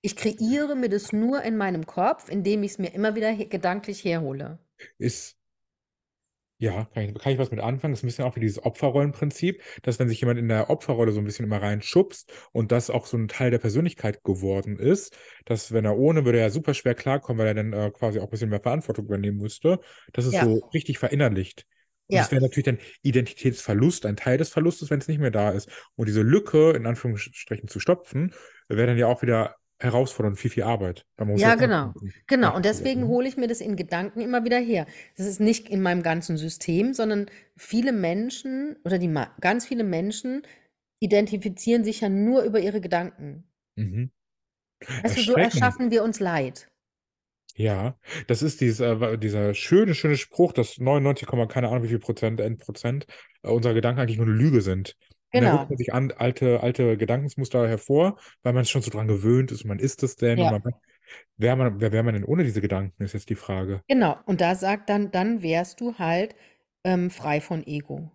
Ich kreiere mir das nur in meinem Kopf, indem ich es mir immer wieder gedanklich herhole. Ist, ja, kann ich, kann ich was mit anfangen? Das ist ein bisschen auch wie dieses Opferrollenprinzip, dass wenn sich jemand in der Opferrolle so ein bisschen immer reinschubst und das auch so ein Teil der Persönlichkeit geworden ist, dass wenn er ohne, würde er super schwer klarkommen, weil er dann äh, quasi auch ein bisschen mehr Verantwortung übernehmen müsste, das ist Ja. so richtig verinnerlicht. Und Ja. das wäre natürlich dann Identitätsverlust, ein Teil des Verlustes, wenn es nicht mehr da ist. Und diese Lücke, in Anführungsstrichen, zu stopfen, wäre dann ja auch wieder herausfordernd, viel, viel Arbeit. Ja, genau. nachdenken. Genau, und deswegen hole ich mir das in Gedanken immer wieder her. Das ist nicht in meinem ganzen System, sondern viele Menschen oder die ganz viele Menschen identifizieren sich ja nur über ihre Gedanken. Mhm. Weißt du, so erschaffen wir uns Leid. Ja, das ist dieser, äh, dieser schöne, schöne Spruch, dass 99, Komma keine Ahnung wie viel Prozent, Endprozent äh, unserer Gedanken eigentlich nur eine Lüge sind. Und dann Genau. ruft man sich an, alte, alte Gedankensmuster hervor, weil man schon so dran gewöhnt ist man ist es denn Ja. man, wer man, wer wäre man denn ohne diese Gedanken, ist jetzt die Frage. Genau. Und da sagt dann, dann wärst du halt ähm, frei von Ego.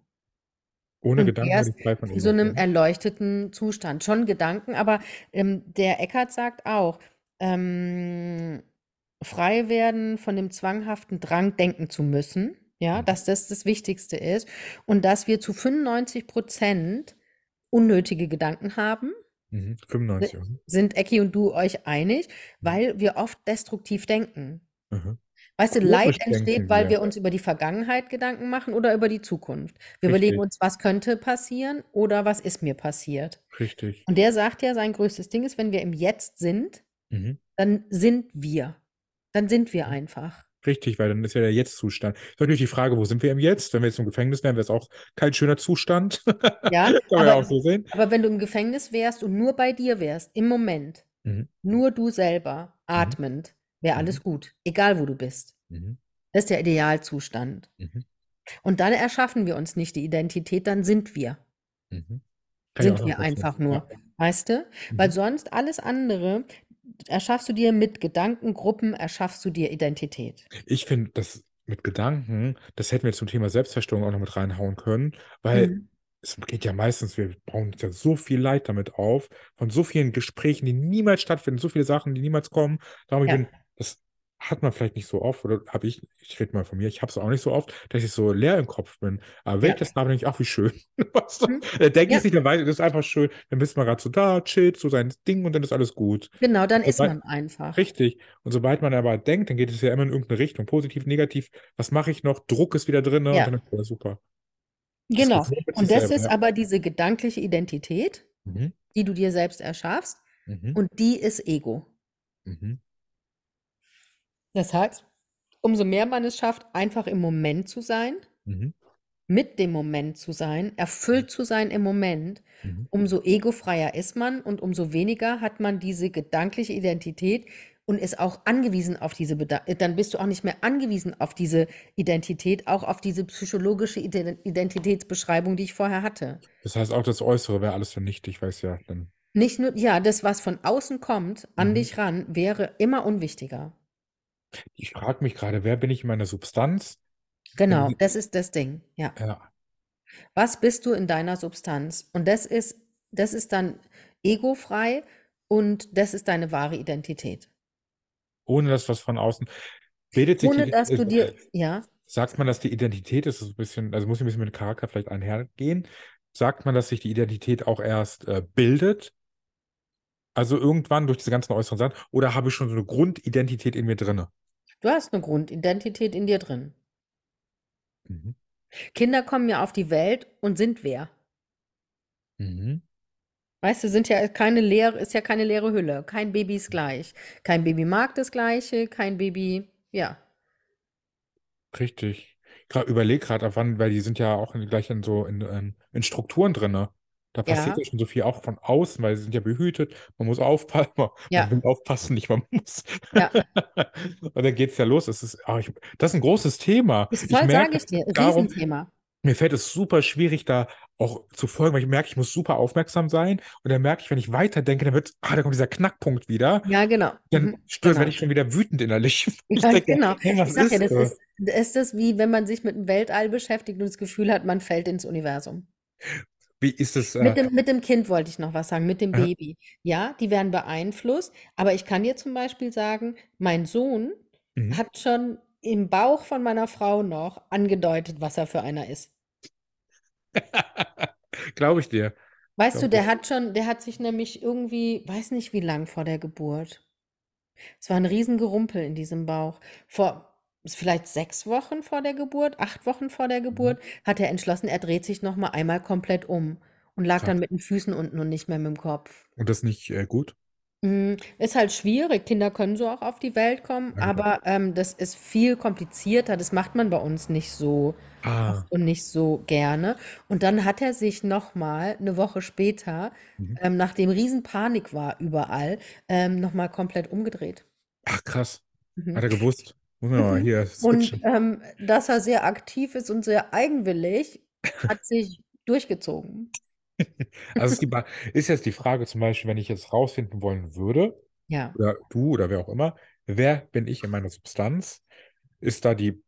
Ohne Und Gedanken wärst frei von in so einem Ego. erleuchteten Zustand. Schon Gedanken, aber ähm, der Eckart sagt auch, ähm, frei werden von dem zwanghaften Drang, denken zu müssen. Ja, Mhm. dass das das Wichtigste ist. Und dass wir zu 95 Prozent unnötige Gedanken haben. Mhm. 95. mhm. Sind Ecki und du euch einig? Weil wir oft destruktiv denken. Mhm. Weißt du, Leid entsteht, weil wir. wir uns über die Vergangenheit Gedanken machen oder über die Zukunft. Wir überlegen Richtig, uns, was könnte passieren oder was ist mir passiert. richtig. Und der sagt ja, sein größtes Ding ist, wenn wir im Jetzt sind, Mhm. dann sind wir. Dann sind wir einfach. Richtig, weil dann ist ja der Jetzt-Zustand. Ist natürlich die Frage, wo sind wir im Jetzt? Wenn wir jetzt im Gefängnis wären, wäre es auch kein schöner Zustand. Ja, Kann ja auch aber, so sehen. aber wenn du im Gefängnis wärst und nur bei dir wärst, im Moment, Mhm. nur du selber, atmend, wäre alles Mhm. gut. Egal, wo du bist. Mhm. Das ist der Idealzustand. Mhm. Und dann erschaffen wir uns nicht die Identität, dann sind wir. Mhm. Sind wir einfach Ja. nur. Weißt du? Weil sonst alles andere erschaffst du dir mit Gedankengruppen, erschaffst du dir Identität. Ich finde, das mit Gedanken, das hätten wir zum Thema Selbstverstörung auch noch mit reinhauen können, weil Mhm. es geht ja meistens, wir bauen uns ja so viel Leid damit auf, von so vielen Gesprächen, die niemals stattfinden, so viele Sachen, die niemals kommen. Darum, ich Ja. bin, das hat man vielleicht nicht so oft, oder habe ich, ich rede mal von mir, ich habe es auch nicht so oft, dass ich so leer im Kopf bin. Aber wenn Ja. ich das habe, denke ich, ach, wie schön. Weißt du? Mhm. Denke Ja. ich nicht, dann weiß ich, das ist einfach schön. Dann bist man gerade so da, chillt, so sein Ding und dann ist alles gut. Genau, dann Und ist sobald, man einfach. richtig. Und sobald man aber denkt, dann geht es ja immer in irgendeine Richtung. Positiv, negativ. Was mache ich noch? Druck ist wieder drin, ne? Und Ja. dann ist alles super. Das geht Genau. sich Und das selber, ist ja. aber diese gedankliche Identität, Mhm. die du dir selbst erschaffst, Mhm. und die ist Ego. Mhm. Das heißt, umso mehr man es schafft, einfach im Moment zu sein, Mhm. mit dem Moment zu sein, erfüllt zu sein im Moment, Mhm. umso egofreier ist man und umso weniger hat man diese gedankliche Identität und ist auch angewiesen auf diese, Beda dann bist du auch nicht mehr angewiesen auf diese Identität, auch auf diese psychologische Iden Identitätsbeschreibung, die ich vorher hatte. Das heißt, auch das Äußere wäre alles vernichtet, ich weiß ja, dann. Nicht nur, ja, das, was von außen kommt, an Mhm. dich ran, wäre immer unwichtiger. Ich frage mich gerade, wer bin ich in meiner Substanz? Genau, Wenn- das ist das Ding, ja. Ja. Was bist du in deiner Substanz? Und das ist, das ist dann egofrei und das ist deine wahre Identität. Ohne dass was von außen. Bildet sich Ohne die, dass du dir, ja, Sagt man, dass die Identität ist, so ein bisschen, also muss ein bisschen mit dem Charakter vielleicht einhergehen. Sagt man, dass sich die Identität auch erst äh, bildet? Also irgendwann durch diese ganzen äußeren Sachen? Oder habe ich schon so eine Grundidentität in mir drinne? Du hast eine Grundidentität in dir drin. Mhm. Kinder kommen ja auf die Welt und sind wer? Mhm. Weißt du, sind ja keine leere, ist ja keine leere Hülle. Kein Baby ist gleich. Kein Baby mag das Gleiche, kein Baby, ja. Richtig. Ich überlege gerade, ab wann, weil die sind ja auch in, gleich in so in, in, in Strukturen drinne. Da passiert Ja. ja schon so viel auch von außen, weil sie sind ja behütet. Man muss aufpassen. Man, Ja. man will aufpassen, nicht man muss. Ja. Und dann geht es ja los. Es ist, ah, ich, das ist ein großes Thema. Ist Ich voll, sage ich dir, darum, Riesenthema. mir fällt es super schwierig, da auch zu folgen, weil ich merke, ich muss super aufmerksam sein. Und dann merke ich, wenn ich weiterdenke, dann wird, ah, da kommt dieser Knackpunkt wieder. Ja, genau. Dann Mhm, stört, genau. werde ich schon wieder wütend innerlich. Ich Ja, denke, genau. hey, was Ich sag ja, ist, das ist, das ist das wie, wenn man sich mit dem Weltall beschäftigt und das Gefühl hat, man fällt ins Universum. Wie ist es? Mit Äh, dem, mit dem Kind wollte ich noch was sagen, mit dem Ja. Baby. Ja, die werden beeinflusst, aber ich kann dir zum Beispiel sagen, mein Sohn mhm. hat schon im Bauch von meiner Frau noch angedeutet, was er für einer ist. Glaube ich dir. Weißt du, Glaub der ich. hat schon, der hat sich nämlich irgendwie, weiß nicht wie lang vor der Geburt. Es war ein Riesengerumpel in diesem Bauch. Vor vielleicht sechs Wochen vor der Geburt, acht Wochen vor der Geburt, hat er entschlossen, er dreht sich noch mal einmal komplett um und lag Krass. dann mit den Füßen unten und nicht mehr mit dem Kopf. Und das nicht äh, gut? Mm, Ist halt schwierig. Kinder können so auch auf die Welt kommen, Ja, aber ähm, das ist viel komplizierter. Das macht man bei uns nicht so Ah. und nicht so gerne. Und dann hat er sich noch mal eine Woche später, Mhm. ähm, nachdem Riesenpanik war überall, ähm, noch mal komplett umgedreht. Ach, krass. Mhm. Hat er gewusst. Mal Mhm. hier Und switchen. ähm, dass er sehr aktiv ist und sehr eigenwillig, hat sich durchgezogen. Also ist, die, Ba- ist jetzt die Frage zum Beispiel, wenn ich jetzt rausfinden wollen würde, Ja. oder du oder wer auch immer, wer bin ich in meiner Substanz? Ist da die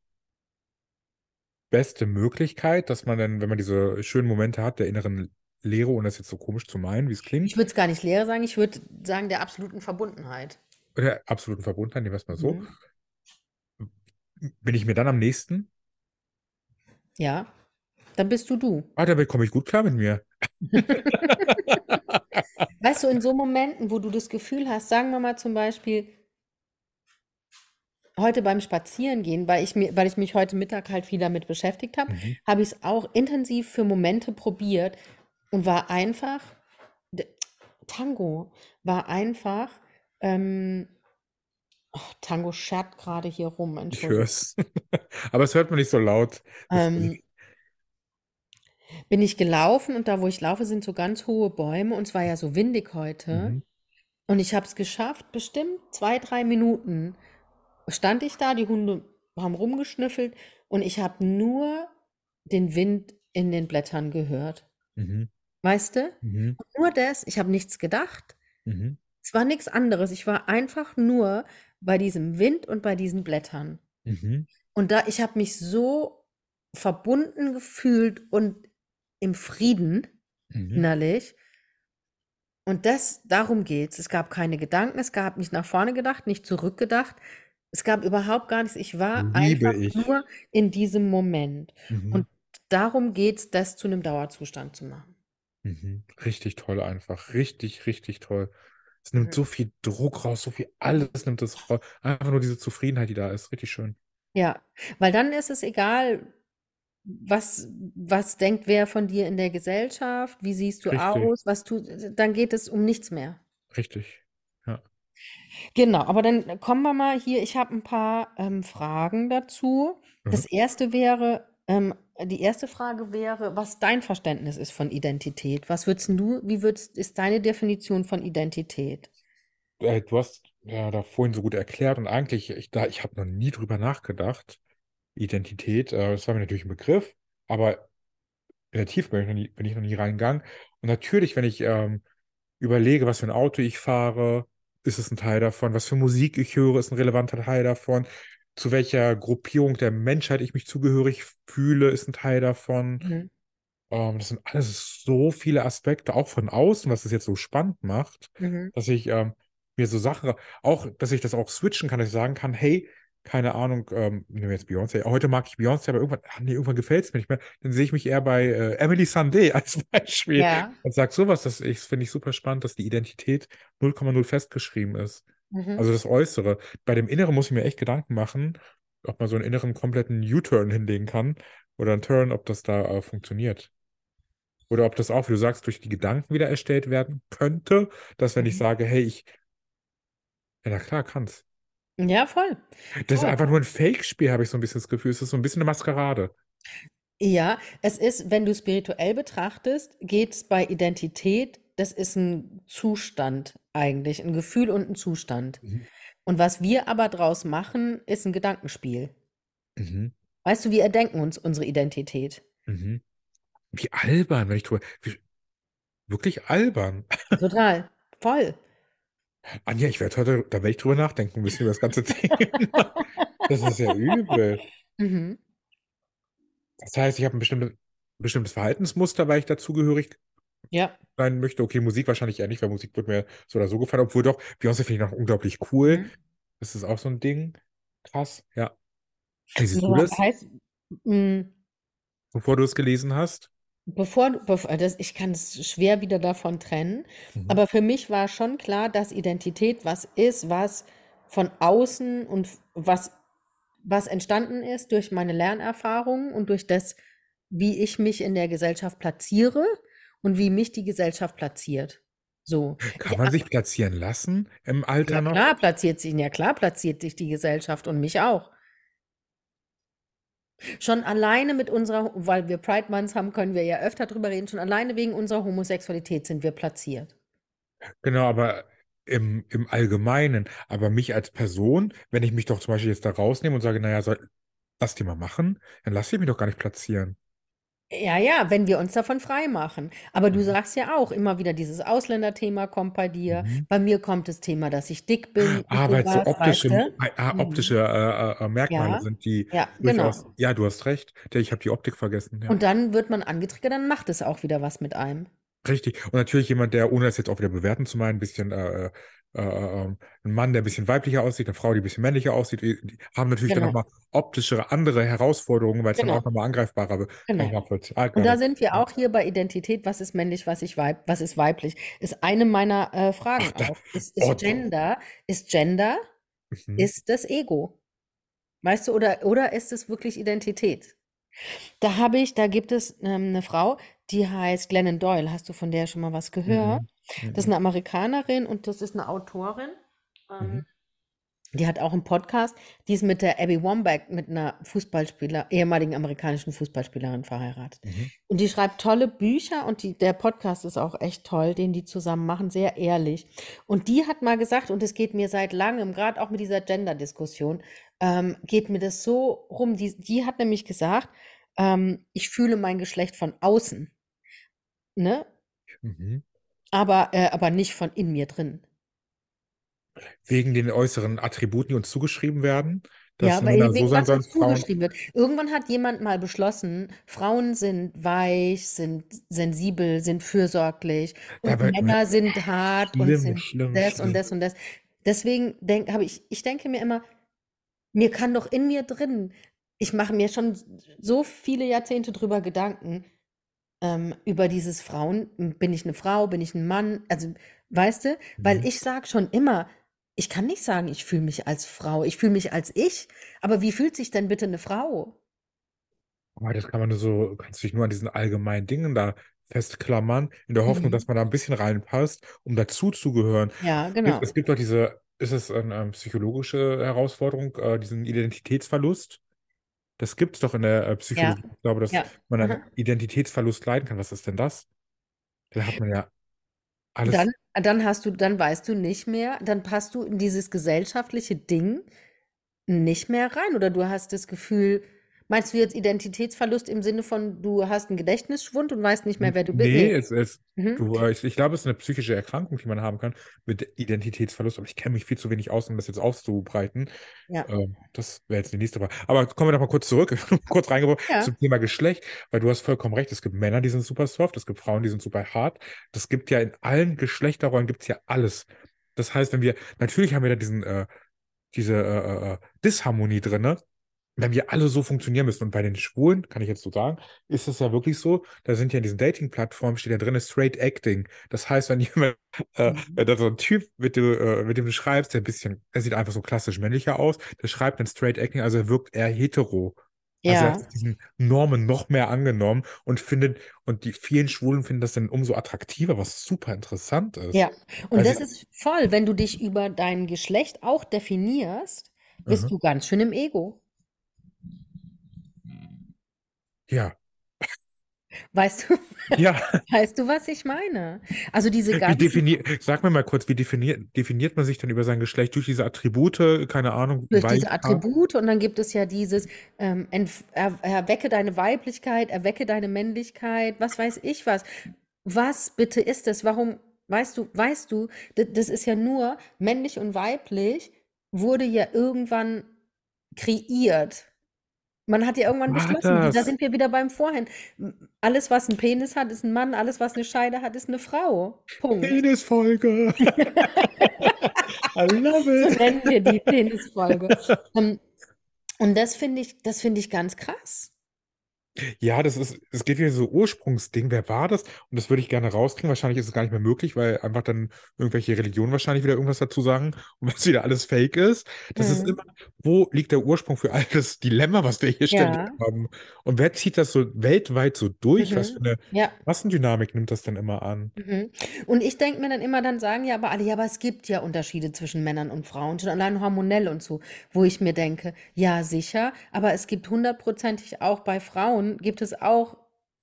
beste Möglichkeit, dass man dann, wenn man diese schönen Momente hat, der inneren Leere, ohne das jetzt so komisch zu meinen, wie es Ich klingt, würde es gar nicht Lehre sagen, ich würde sagen der absoluten Verbundenheit. oder absoluten Verbundenheit, nehmen wir es mal so, Mhm. Bin ich mir dann am nächsten? Ja, dann bist du du. Ah, damit komme ich gut klar mit mir. Weißt du, in so Momenten, wo du das Gefühl hast, sagen wir mal zum Beispiel, heute beim Spazierengehen, weil ich mir, weil ich mich heute Mittag halt viel damit beschäftigt habe, Mhm. habe ich es auch intensiv für Momente probiert und war einfach, Tango war einfach, ähm, oh, Tango schert gerade hier rum, Ich Entschuldigung. höre es. Aber es hört man nicht so laut. Ähm, bin ich gelaufen und da, wo ich laufe, sind so ganz hohe Bäume und es war ja so windig heute. Mhm. Und ich habe es geschafft, bestimmt zwei, drei Minuten stand ich da, die Hunde haben rumgeschnüffelt und ich habe nur den Wind in den Blättern gehört. Mhm. Weißt du? Mhm. Nur das, ich habe nichts gedacht. Mhm. Es war nichts anderes. Ich war einfach nur bei diesem Wind und bei diesen Blättern. Mhm. Und da, ich habe mich so verbunden gefühlt und im Frieden Mhm. innerlich. Und das, darum geht's. Es gab keine Gedanken, es gab nicht nach vorne gedacht, nicht zurückgedacht. Es gab überhaupt gar nichts. Ich war Liebe einfach ich. nur in diesem Moment. Mhm. Und darum geht's, das zu einem Dauerzustand zu machen. Mhm. Richtig toll einfach. Richtig, richtig toll. Es nimmt Mhm. so viel Druck raus, so viel alles nimmt es raus. Einfach nur diese Zufriedenheit, die da ist. Richtig schön. Ja, weil dann ist es egal, was, was denkt wer von dir in der Gesellschaft, wie siehst du Richtig. aus, was tu, dann geht es um nichts mehr. Richtig. Ja. Genau, aber dann kommen wir mal hier. Ich habe ein paar ähm, Fragen dazu. Mhm. Das erste wäre, ähm, die erste Frage wäre, was dein Verständnis ist von Identität. Was würdest du, wie würdest, ist deine Definition von Identität? Äh, du hast ja da vorhin so gut erklärt und eigentlich, ich, ich habe noch nie drüber nachgedacht. Identität, äh, das war mir natürlich ein Begriff, aber in der Tiefe bin ich noch nie, bin ich noch nie reingegangen. Und natürlich, wenn ich ähm, überlege, was für ein Auto ich fahre, ist es ein Teil davon. Was für Musik ich höre, ist ein relevanter Teil davon. Zu welcher Gruppierung der Menschheit ich mich zugehörig fühle, ist ein Teil davon. Mhm. Ähm, das sind alles so viele Aspekte, auch von außen, was es jetzt so spannend macht, Mhm. dass ich ähm, mir so Sachen, auch, dass ich das auch switchen kann, dass ich sagen kann, hey, keine Ahnung, ähm, nehmen wir jetzt Beyoncé. Heute mag ich Beyoncé, aber irgendwann, ach nee, irgendwann gefällt es mir nicht mehr. Dann sehe ich mich eher bei äh, Emily Sandé als Beispiel Ja. und sage sowas, das finde ich super spannend, dass die Identität 0,0 festgeschrieben ist. Mhm. Also das Äußere. Bei dem Inneren muss ich mir echt Gedanken machen, ob man so einen inneren kompletten U-Turn hinlegen kann oder einen Turn, ob das da äh, funktioniert. Oder ob das auch, wie du sagst, durch die Gedanken wieder erstellt werden könnte, dass wenn ich Mhm. sage, hey, ich, ja, na klar, kann's. Ja, voll. Das ist Voll. einfach nur ein Fake-Spiel, habe ich so ein bisschen das Gefühl. Es ist so ein bisschen eine Maskerade. Ja, es ist, wenn du spirituell betrachtest, geht es bei Identität, das ist ein Zustand eigentlich, ein Gefühl und ein Zustand. Mhm. Und was wir aber draus machen, ist ein Gedankenspiel. Mhm. Weißt du, wir erdenken uns unsere Identität. Mhm. Wie albern, wenn ich drüber. Wie, wirklich albern. Total. Voll. Anja, ich werde heute, da werde ich drüber nachdenken müssen über das ganze Thema. Das ist ja übel. Mhm. Das heißt, ich habe ein bestimmtes, bestimmtes Verhaltensmuster, weil ich dazugehörig Ja. sein möchte. Okay, Musik wahrscheinlich eher nicht, weil Musik wird mir so oder so gefallen. Obwohl doch, Beyoncé finde ich noch unglaublich cool. Mhm. Das ist auch so ein Ding. Krass, ja. Wie siehst du Ja, das, heißt, mh, bevor du es gelesen hast? bevor, du- bevor das, ich kann es schwer wieder davon trennen, Mhm. aber für mich war schon klar, dass Identität was ist, was von außen und was, was entstanden ist durch meine Lernerfahrungen und durch das, wie ich mich in der Gesellschaft platziere und wie mich die Gesellschaft platziert. So. Kann man sich platzieren lassen im Alter ja noch? klar platziert sich, ja klar platziert sich die Gesellschaft und mich auch. Schon alleine mit unserer, weil wir Pride Months haben, können wir ja öfter drüber reden, schon alleine wegen unserer Homosexualität sind wir platziert. Genau, aber im, im Allgemeinen. Aber mich als Person, wenn ich mich doch zum Beispiel jetzt da rausnehme und sage, naja, soll, lass die mal machen, dann lass ich mich doch gar nicht platzieren. Ja, ja, wenn wir uns davon frei machen. Aber du Mhm. sagst ja auch, immer wieder dieses Ausländerthema kommt bei dir. Mhm. Bei mir kommt das Thema, dass ich dick bin und Ah, weil es so sowas, weißt optische, du? ah, Mhm. optische äh, äh, Merkmale Ja, sind, die ja, durchaus. genau. Ja, du hast recht. Ich habe die Optik vergessen. Ja, Und dann wird man angetriggert, dann macht es auch wieder was mit einem. richtig. Und natürlich jemand, der, ohne das jetzt auch wieder bewerten zu meinen, ein bisschen äh, äh, äh, ähm, ein Mann, der ein bisschen weiblicher aussieht, eine Frau, die ein bisschen männlicher aussieht, die haben natürlich dann Genau, nochmal optische andere Herausforderungen, weil es dann auch genau, nochmal angreifbarer wird. Ich genau. Ah, Und da sind wir auch hier bei Identität, was ist männlich, was ist, weib was ist weiblich, ist eine meiner äh, Ach, Fragen da, auch. Ist, ist Gender, ist Gender, mhm. ist das Ego? Weißt du, oder, oder ist es wirklich Identität? Da habe ich, da gibt es ähm, eine Frau, die heißt Glennon Doyle. Hast du von der schon mal was gehört? Mhm. Das ist Mhm. eine Amerikanerin und das ist eine Autorin. Ähm, Mhm. die hat auch einen Podcast. Die ist mit der Abby Wambach, mit einer Fußballspieler, ehemaligen amerikanischen Fußballspielerin verheiratet. Mhm. Und die schreibt tolle Bücher und die, der Podcast ist auch echt toll, den die zusammen machen, sehr ehrlich. Und die hat mal gesagt, und es geht mir seit langem, gerade auch mit dieser Gender-Diskussion, ähm, geht mir das so rum. Die, die hat nämlich gesagt, ähm, ich fühle mein Geschlecht von außen, ne? Mhm. Aber, äh, aber nicht von in mir drin. Wegen den äußeren Attributen, die uns zugeschrieben werden, dass Ja, weil so sein was zugeschrieben wird. Irgendwann hat jemand mal beschlossen, Frauen sind weich, sind sensibel, sind fürsorglich und Aber Männer sind hart und schlimm, sind schlimm, das und schlimm. das und das. Deswegen denk, habe ich, ich denke mir immer, mir kann doch in mir drin, ich mache mir schon so viele Jahrzehnte drüber Gedanken, ähm, über dieses Frauen, bin ich eine Frau, bin ich ein Mann, also weißt du, weil Mhm. ich sage schon immer, ich kann nicht sagen, ich fühle mich als Frau, ich fühle mich als ich, aber wie fühlt sich denn bitte eine Frau? Aber das kann man nur so, kannst dich nur an diesen allgemeinen Dingen da festklammern, in der Hoffnung, Mhm. dass man da ein bisschen reinpasst, um dazuzugehören. Ja, Es gibt, genau. es gibt doch diese, ist es eine, ähm, psychologische Herausforderung, äh, diesen Identitätsverlust, Das gibt es doch in der äh, Ja, Psychologie. Ich glaube, dass ja. man an Aha. Identitätsverlust leiden kann. Was ist denn das? Da hat man ja alles. Dann, dann hast du, dann weißt du nicht mehr, dann passt du in dieses gesellschaftliche Ding nicht mehr rein. Oder du hast das Gefühl, meinst du jetzt Identitätsverlust im Sinne von, du hast einen Gedächtnisschwund und weißt nicht mehr, wer du bist? Nee, Nee. es, es, Mhm. du, äh, ich, ich glaube, es ist eine psychische Erkrankung, die man haben kann mit Identitätsverlust, aber ich kenne mich viel zu wenig aus, um das jetzt auszubreiten. Ja. Ähm, das wäre jetzt die nächste Frage. Aber kommen wir noch mal kurz zurück, kurz reingebracht Ja. zum Thema Geschlecht, weil du hast vollkommen recht. Es gibt Männer, die sind super soft, es gibt Frauen, die sind super hart. Das gibt ja in allen Geschlechterrollen gibt es ja alles. Das heißt, wenn wir, natürlich haben wir da diesen, äh, diese äh, äh, Disharmonie drin, ne? Wenn wir alle so funktionieren müssen. Und bei den Schwulen, kann ich jetzt so sagen, ist es ja wirklich so, da sind ja in diesen Dating-Plattformen, steht ja drin, Straight Acting. Das heißt, wenn jemand, äh, Mhm. wenn da so ein Typ, mit dem, äh, mit dem du schreibst, der ein bisschen, der sieht einfach so klassisch männlicher aus, der schreibt dann Straight Acting, also er wirkt eher hetero. Also er Ja. hat diesen Normen noch mehr angenommen und findet, und die vielen Schwulen finden das dann umso attraktiver, was super interessant ist. Ja, und Weil das ist voll, wenn du dich über dein Geschlecht auch definierst, bist Aha. du ganz schön im Ego. Ja, Weißt du, ja. weißt du, was ich meine? Also diese ganzen, definiert, sag mir mal kurz, wie definiert, definiert man sich denn über sein Geschlecht? Durch diese Attribute, keine Ahnung, durch diese Attribute und dann gibt es ja dieses, ähm, er, erwecke deine Weiblichkeit, erwecke deine Männlichkeit, was weiß ich was. Was bitte ist das? Warum, weißt du, weißt du, das ist ja nur männlich und weiblich wurde ja irgendwann kreiert. Man hat ja irgendwann war beschlossen, da das? sind wir wieder beim Vorhin. Alles, was einen Penis hat, ist ein Mann, alles, was eine Scheide hat, ist eine Frau. Punkt. Penisfolge. I love So it. nennen wir die Penisfolge. Ähm, Und das finde ich, das finde ich ganz krass. Ja, das ist, es geht wieder so Ursprungsding. Wer war das? Und das würde ich gerne rauskriegen. Wahrscheinlich ist es gar nicht mehr möglich, weil einfach dann irgendwelche Religionen wahrscheinlich wieder irgendwas dazu sagen und was wieder alles fake ist. Das ist Mhm. immer, wo liegt der Ursprung für all das Dilemma, was wir hier ständig Ja. haben? Und wer zieht das so weltweit so durch? Was Mhm. für eine Ja. Massendynamik nimmt das denn immer an? Mhm. Und ich denke mir dann immer, dann sagen ja aber alle, ja, aber es gibt ja Unterschiede zwischen Männern und Frauen, schon allein hormonell und so, wo ich mir denke, ja, sicher, aber es gibt hundertprozentig auch bei Frauen, gibt es auch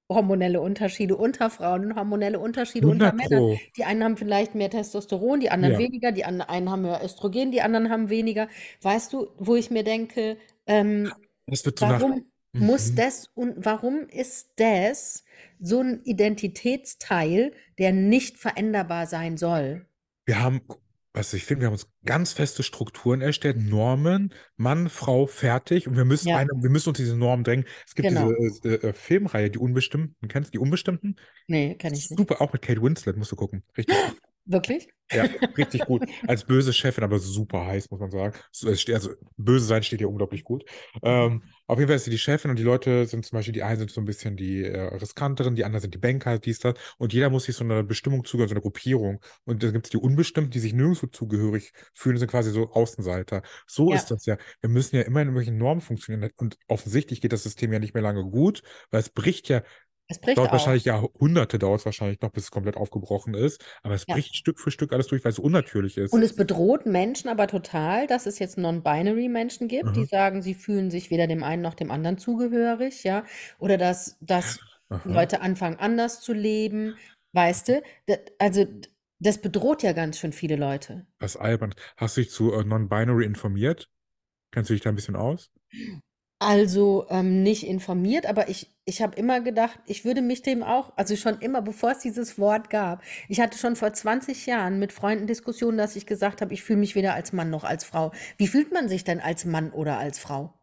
hormonelle Unterschiede unter Frauen und hormonelle Unterschiede unter 100 Männern. Pro. Die einen haben vielleicht mehr Testosteron, die anderen Ja. weniger, die einen haben mehr Östrogen, die anderen haben weniger. Weißt du, wo ich mir denke, ähm. Warum muss Mhm. das und warum ist das so ein Identitätsteil, der nicht veränderbar sein soll? Wir haben, was ich finde, wir haben uns ganz feste Strukturen erstellt, Normen, Mann, Frau, fertig. Und wir müssen Ja, eine, wir müssen uns diese Normen drängen. Es gibt genau. diese äh, äh, Filmreihe, die Unbestimmten. Kennst du die Unbestimmten? Nee, kenne ich nicht. Super, auch mit Kate Winslet, musst du gucken. Richtig. Wirklich? Ja, richtig gut. Als böse Chefin, aber super heiß, muss man sagen. Also böse sein steht ihr unglaublich gut. Ähm, auf jeden Fall ist sie die Chefin und die Leute sind zum Beispiel, die einen sind so ein bisschen die äh, riskanteren, die anderen sind die Banker, dies, das. Und jeder muss sich so einer Bestimmung zugehören, so einer Gruppierung. Und dann gibt es die Unbestimmten, die sich nirgendwo zugehörig fühlen, sind quasi so Außenseiter. So Ja, ist das ja. Wir müssen ja immer in irgendwelchen Normen funktionieren. Und offensichtlich geht das System ja nicht mehr lange gut, weil es bricht ja es bricht Dauert auch. wahrscheinlich Jahrhunderte, dauert es wahrscheinlich noch, bis es komplett aufgebrochen ist. Aber es Ja. bricht Stück für Stück alles durch, weil es unnatürlich ist. Und es bedroht Menschen aber total, dass es jetzt non-binary Menschen gibt, die Aha, sagen, sie fühlen sich weder dem einen noch dem anderen zugehörig, ja, oder dass, dass aha. Leute anfangen, anders zu leben, weißt du? Also, das bedroht ja ganz schön viele Leute. Was albern. Hast du dich zu äh, Non-Binary informiert? Kennst du dich da ein bisschen aus? Also ähm, nicht informiert, aber ich, ich habe immer gedacht, ich würde mich dem auch, also schon immer, bevor es dieses Wort gab, ich hatte schon vor 20 Jahren mit Freunden Diskussionen, dass ich gesagt habe, ich fühle mich weder als Mann noch als Frau. Wie fühlt man sich denn als Mann oder als Frau?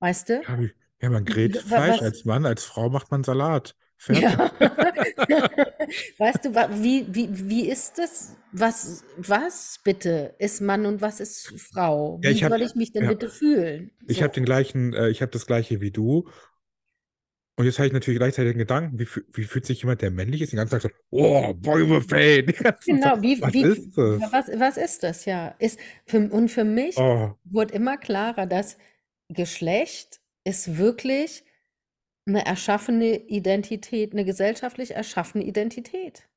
Weißt du? Ja, wie, ja, man grillt Wa- Fleisch Was? als Mann, als Frau macht man Salat. Ja. Weißt du, wie, wie, wie ist das? Was, was bitte ist Mann und was ist Frau? Ja, Wie ich habe soll ich mich denn ja, bitte fühlen? ich So. habe den gleichen, äh, ich habe das gleiche wie du. Und jetzt habe ich natürlich gleichzeitig den Gedanken, wie, wie fühlt sich jemand, der männlich ist, den ganzen Tag so, oh, den ganzen Genau, Tag. wie, Was wie, ist das? was, was ist das, ja? Ist für, und für mich Oh, wurde immer klarer, dass Geschlecht ist wirklich eine erschaffene Identität, eine gesellschaftlich erschaffene Identität.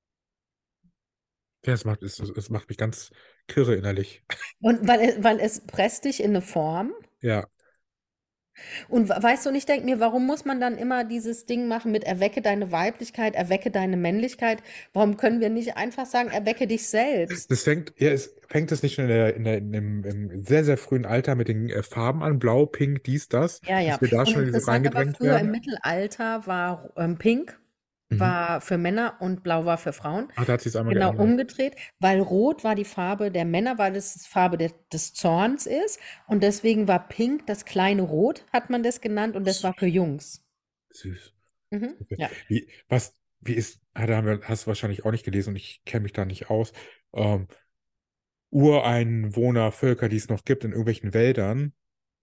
ja, es macht, es, es macht mich ganz kirre innerlich. Und weil, weil es presst dich in eine Form, Ja. Und we weißt du, und ich denke mir, warum muss man dann immer dieses Ding machen mit erwecke deine Weiblichkeit, erwecke deine Männlichkeit? Warum können wir nicht einfach sagen, erwecke dich selbst? Das fängt, ja, es fängt es nicht schon in der, in der, in dem, im sehr, sehr frühen Alter mit den äh, Farben an, blau, pink, dies, das, Ja, ja. dass wir da Und schon interessant aber reingedrängt früher im werden. Mittelalter war ähm, pink Mhm. war für Männer und blau war für Frauen. Ah, da hat sich einmal Genau geändert. umgedreht, weil rot war die Farbe der Männer, weil es die Farbe de, des Zorns ist. Und deswegen war pink das kleine Rot, hat man das genannt, und das war für Jungs. Süß. Mhm. Okay. Ja. Wie, was, wie ist, ah, da haben wir- hast du wahrscheinlich auch nicht gelesen und ich kenne mich da nicht aus. Ähm, Ureinwohnervölker, die es noch gibt in irgendwelchen Wäldern,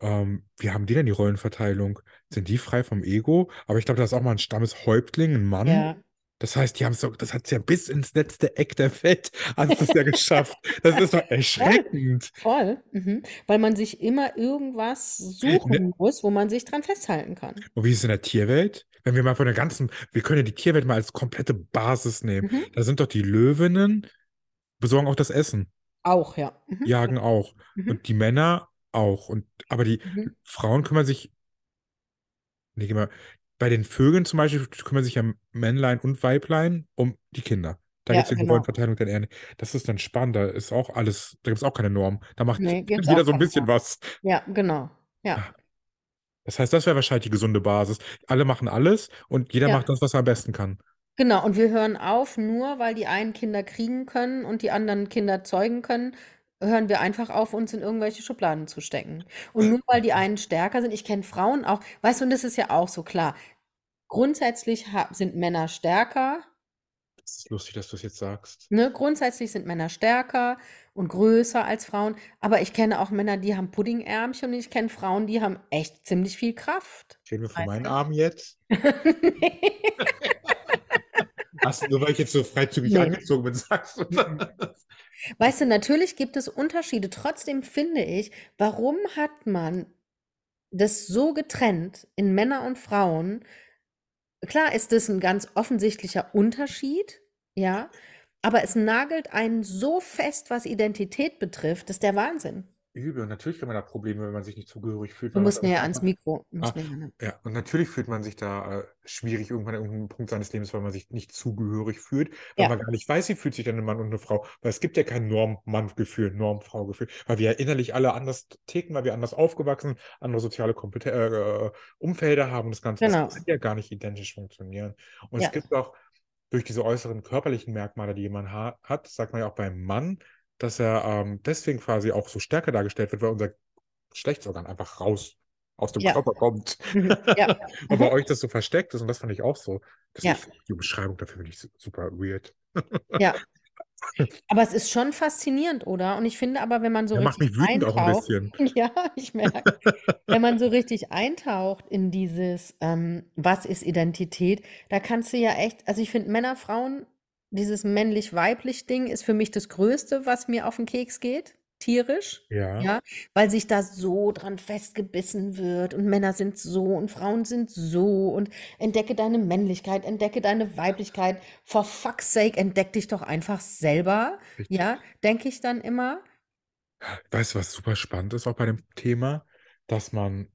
ähm, wie haben die denn die Rollenverteilung? Sind die frei vom Ego? Aber ich glaube, da ist auch mal ein Stammeshäuptling, ein Mann. Ja. Das heißt, die haben es doch, das hat es ja bis ins letzte Eck der Welt, hat es ja geschafft. Das ist doch erschreckend. Voll. Mhm. Weil man sich immer irgendwas suchen Ne- muss, wo man sich dran festhalten kann. Und wie ist es in der Tierwelt? Wenn wir mal von der ganzen, wir können ja die Tierwelt mal als komplette Basis nehmen. Mhm. Da sind doch die Löwinnen, besorgen auch das Essen, Auch, ja. Mhm. jagen auch. Mhm. Und die Männer auch. Und, aber die Mhm. Frauen kümmern sich, nee, geh mal, bei den Vögeln zum Beispiel kümmern sich ja Männlein und Weiblein um die Kinder. Da Ja, gibt es ja die genau. Rollenverteilung dann eher nicht. Das ist dann spannend, da ist auch alles, da gibt es auch keine Norm. Da macht Nee, jeder so ein bisschen Norm. was. Ja, genau. Ja. Das heißt, das wäre wahrscheinlich die gesunde Basis. Alle machen alles und jeder Ja. macht das, was er am besten kann. Genau, und wir hören auf, nur weil die einen Kinder kriegen können und die anderen Kinder zeugen können, hören wir einfach auf, uns in irgendwelche Schubladen zu stecken. Und nur weil die einen stärker sind, ich kenne Frauen auch, weißt du, und das ist ja auch so klar. Grundsätzlich sind Männer stärker, Das ist lustig, dass du es jetzt sagst. ne? Grundsätzlich sind Männer stärker und größer als Frauen, aber ich kenne auch Männer, die haben Puddingärmchen und ich kenne Frauen, die haben echt ziemlich viel Kraft. Reden wir von meinen? Armen jetzt? Hast du, nur weil ich jetzt so freizügig Nee. angezogen bin, sagst du das? Weißt du, natürlich gibt es Unterschiede. Trotzdem finde ich, warum hat man das so getrennt in Männer und Frauen? Klar ist das ein ganz offensichtlicher Unterschied, ja, aber es nagelt einen so fest, was Identität betrifft, das ist der Wahnsinn. Übel. Und natürlich kann man da Probleme, wenn man sich nicht zugehörig fühlt. Du musst näher ans Mikro. Ah. näher? Ja, und natürlich fühlt man sich da äh, schwierig irgendwann an irgendeinem Punkt seines Lebens, weil man sich nicht zugehörig fühlt, weil Ja. man gar nicht weiß, wie fühlt sich denn ein Mann und eine Frau. Weil es gibt ja kein Norm-Mann-Gefühl, Norm-Frau-Gefühl, weil wir ja innerlich alle anders ticken, weil wir anders aufgewachsen, andere soziale Kompeten äh, Umfelder haben und das Ganze. Genau. Das kann ja gar nicht identisch funktionieren. Und Ja. es gibt auch durch diese äußeren körperlichen Merkmale, die jemand ha hat, sagt man ja auch beim Mann, dass er ähm, deswegen quasi auch so stärker dargestellt wird, weil unser Geschlechtsorgan einfach raus aus dem Ja. Körper kommt. Mhm. Ja. Und bei euch das so versteckt ist und das fand ich auch so. Das Ja. ist, die Beschreibung dafür finde ich su- super weird. Ja. Aber es ist schon faszinierend, oder? Und ich finde aber, wenn man so macht richtig mich wütend auch ein bisschen. ja, ich merke, wenn man so richtig eintaucht in dieses, ähm, was ist Identität, da kannst du ja echt, also ich finde Männer, Frauen, dieses männlich-weiblich Ding ist für mich das Größte, was mir auf den Keks geht, tierisch. Ja. Ja, weil sich da so dran festgebissen wird und Männer sind so und Frauen sind so und entdecke deine Männlichkeit, entdecke deine Weiblichkeit. For fuck's sake, entdeck dich doch einfach selber. Richtig. Ja, denke ich dann immer. Weißt du, was super spannend ist auch bei dem Thema, dass man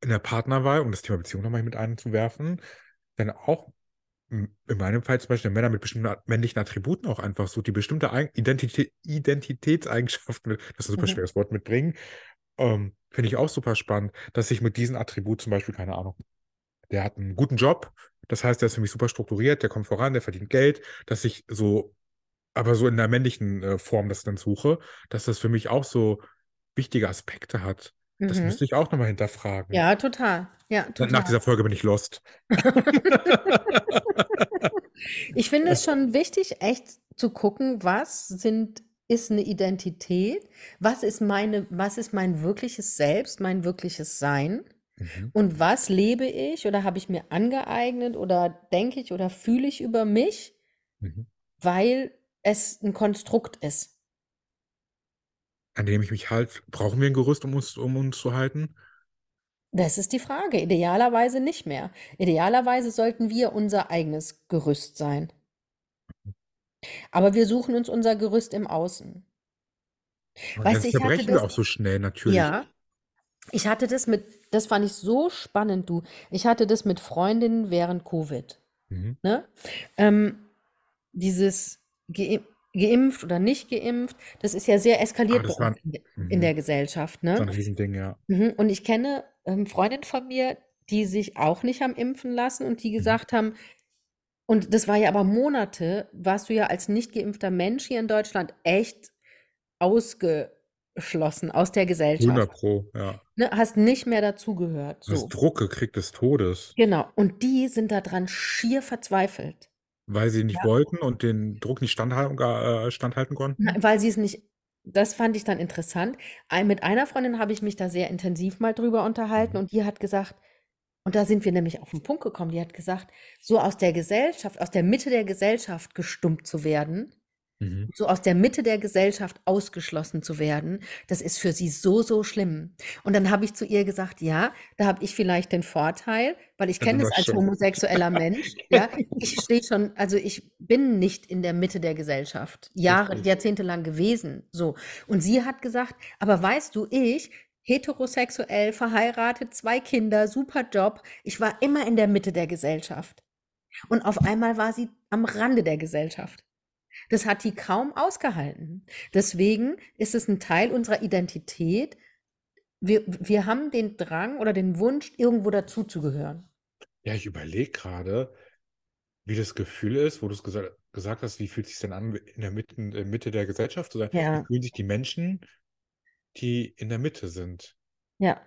in der Partnerwahl, um das Thema Beziehung nochmal mit einzuwerfen, dann auch in meinem Fall zum Beispiel Männer mit bestimmten männlichen Attributen auch einfach so, die bestimmte Identität, Identitätseigenschaften, das ist ein super Mhm. schweres Wort, mitbringen, ähm, finde ich auch super spannend, dass ich mit diesem Attribut zum Beispiel, keine Ahnung, der hat einen guten Job, das heißt, der ist für mich super strukturiert, der kommt voran, der verdient Geld, dass ich so, aber so in der männlichen äh, Form das dann suche, dass das für mich auch so wichtige Aspekte hat. Das Mhm. müsste ich auch nochmal hinterfragen. Ja, total. Ja, Nach total. dieser Folge bin ich lost. Ich finde es schon wichtig, echt zu gucken, was sind, ist eine Identität, was ist meine, was ist mein wirkliches Selbst, mein wirkliches Sein Mhm. und was lebe ich oder habe ich mir angeeignet oder denke ich oder fühle ich über mich, Mhm. weil es ein Konstrukt ist. An dem ich mich halt, brauchen wir ein Gerüst, um uns, um uns zu halten? Das ist die Frage. Idealerweise nicht mehr. Idealerweise sollten wir unser eigenes Gerüst sein. Aber wir suchen uns unser Gerüst im Außen. Und Weißt ich hatte zerbrechen wir das- auch so schnell, natürlich. Ja. Ich hatte das mit, das fand ich so spannend, du. Ich hatte das mit Freundinnen während Covid. Mhm. Ne? Ähm, dieses geimpft oder nicht geimpft, das ist ja sehr Ah, eskaliert das war, in, in mhm. der Gesellschaft. das war Ne? ein Riesending, ja. Mhm. Und ich kenne ähm, Freundinnen von mir, die sich auch nicht haben impfen lassen und die Mhm. gesagt haben, und das war ja aber Monate, warst du ja als nicht geimpfter Mensch hier in Deutschland echt ausgeschlossen aus der 100 Gesellschaft. Pro, ja. Ne? Hast nicht mehr dazugehört. So. Druck gekriegt des Todes, Genau. Und die sind daran schier verzweifelt. Weil sie nicht Ja. wollten und den Druck nicht standhalten, äh, standhalten konnten. Na, weil sie es nicht, das fand ich dann interessant. Mit einer Freundin habe ich mich da sehr intensiv mal drüber unterhalten Mhm. und die hat gesagt, und da sind wir nämlich auf den Punkt gekommen, die hat gesagt, so aus der Gesellschaft, aus der Mitte der Gesellschaft gestummt zu werden, Mhm. so aus der Mitte der Gesellschaft ausgeschlossen zu werden, das ist für sie so, so schlimm. Und dann habe ich zu ihr gesagt, ja, da habe ich vielleicht den Vorteil, weil ich kenne es als schon. homosexueller Mensch, ja, ich stehe schon, also ich bin nicht in der Mitte der Gesellschaft, Jahre, Richtig. jahrzehntelang gewesen, so. Und sie hat gesagt, aber weißt du, ich, heterosexuell, verheiratet, zwei Kinder, super Job, ich war immer in der Mitte der Gesellschaft. Und auf einmal war sie am Rande der Gesellschaft. Das hat die kaum ausgehalten. Deswegen ist es ein Teil unserer Identität. Wir, wir haben den Drang oder den Wunsch, irgendwo dazuzugehören. Ja, ich überlege gerade, wie das Gefühl ist, wo du es gesagt, gesagt hast, wie fühlt es sich denn an, in der Mitte, in der Mitte der Gesellschaft zu sein? Wie Ja, fühlen sich die Menschen, die in der Mitte sind? ja.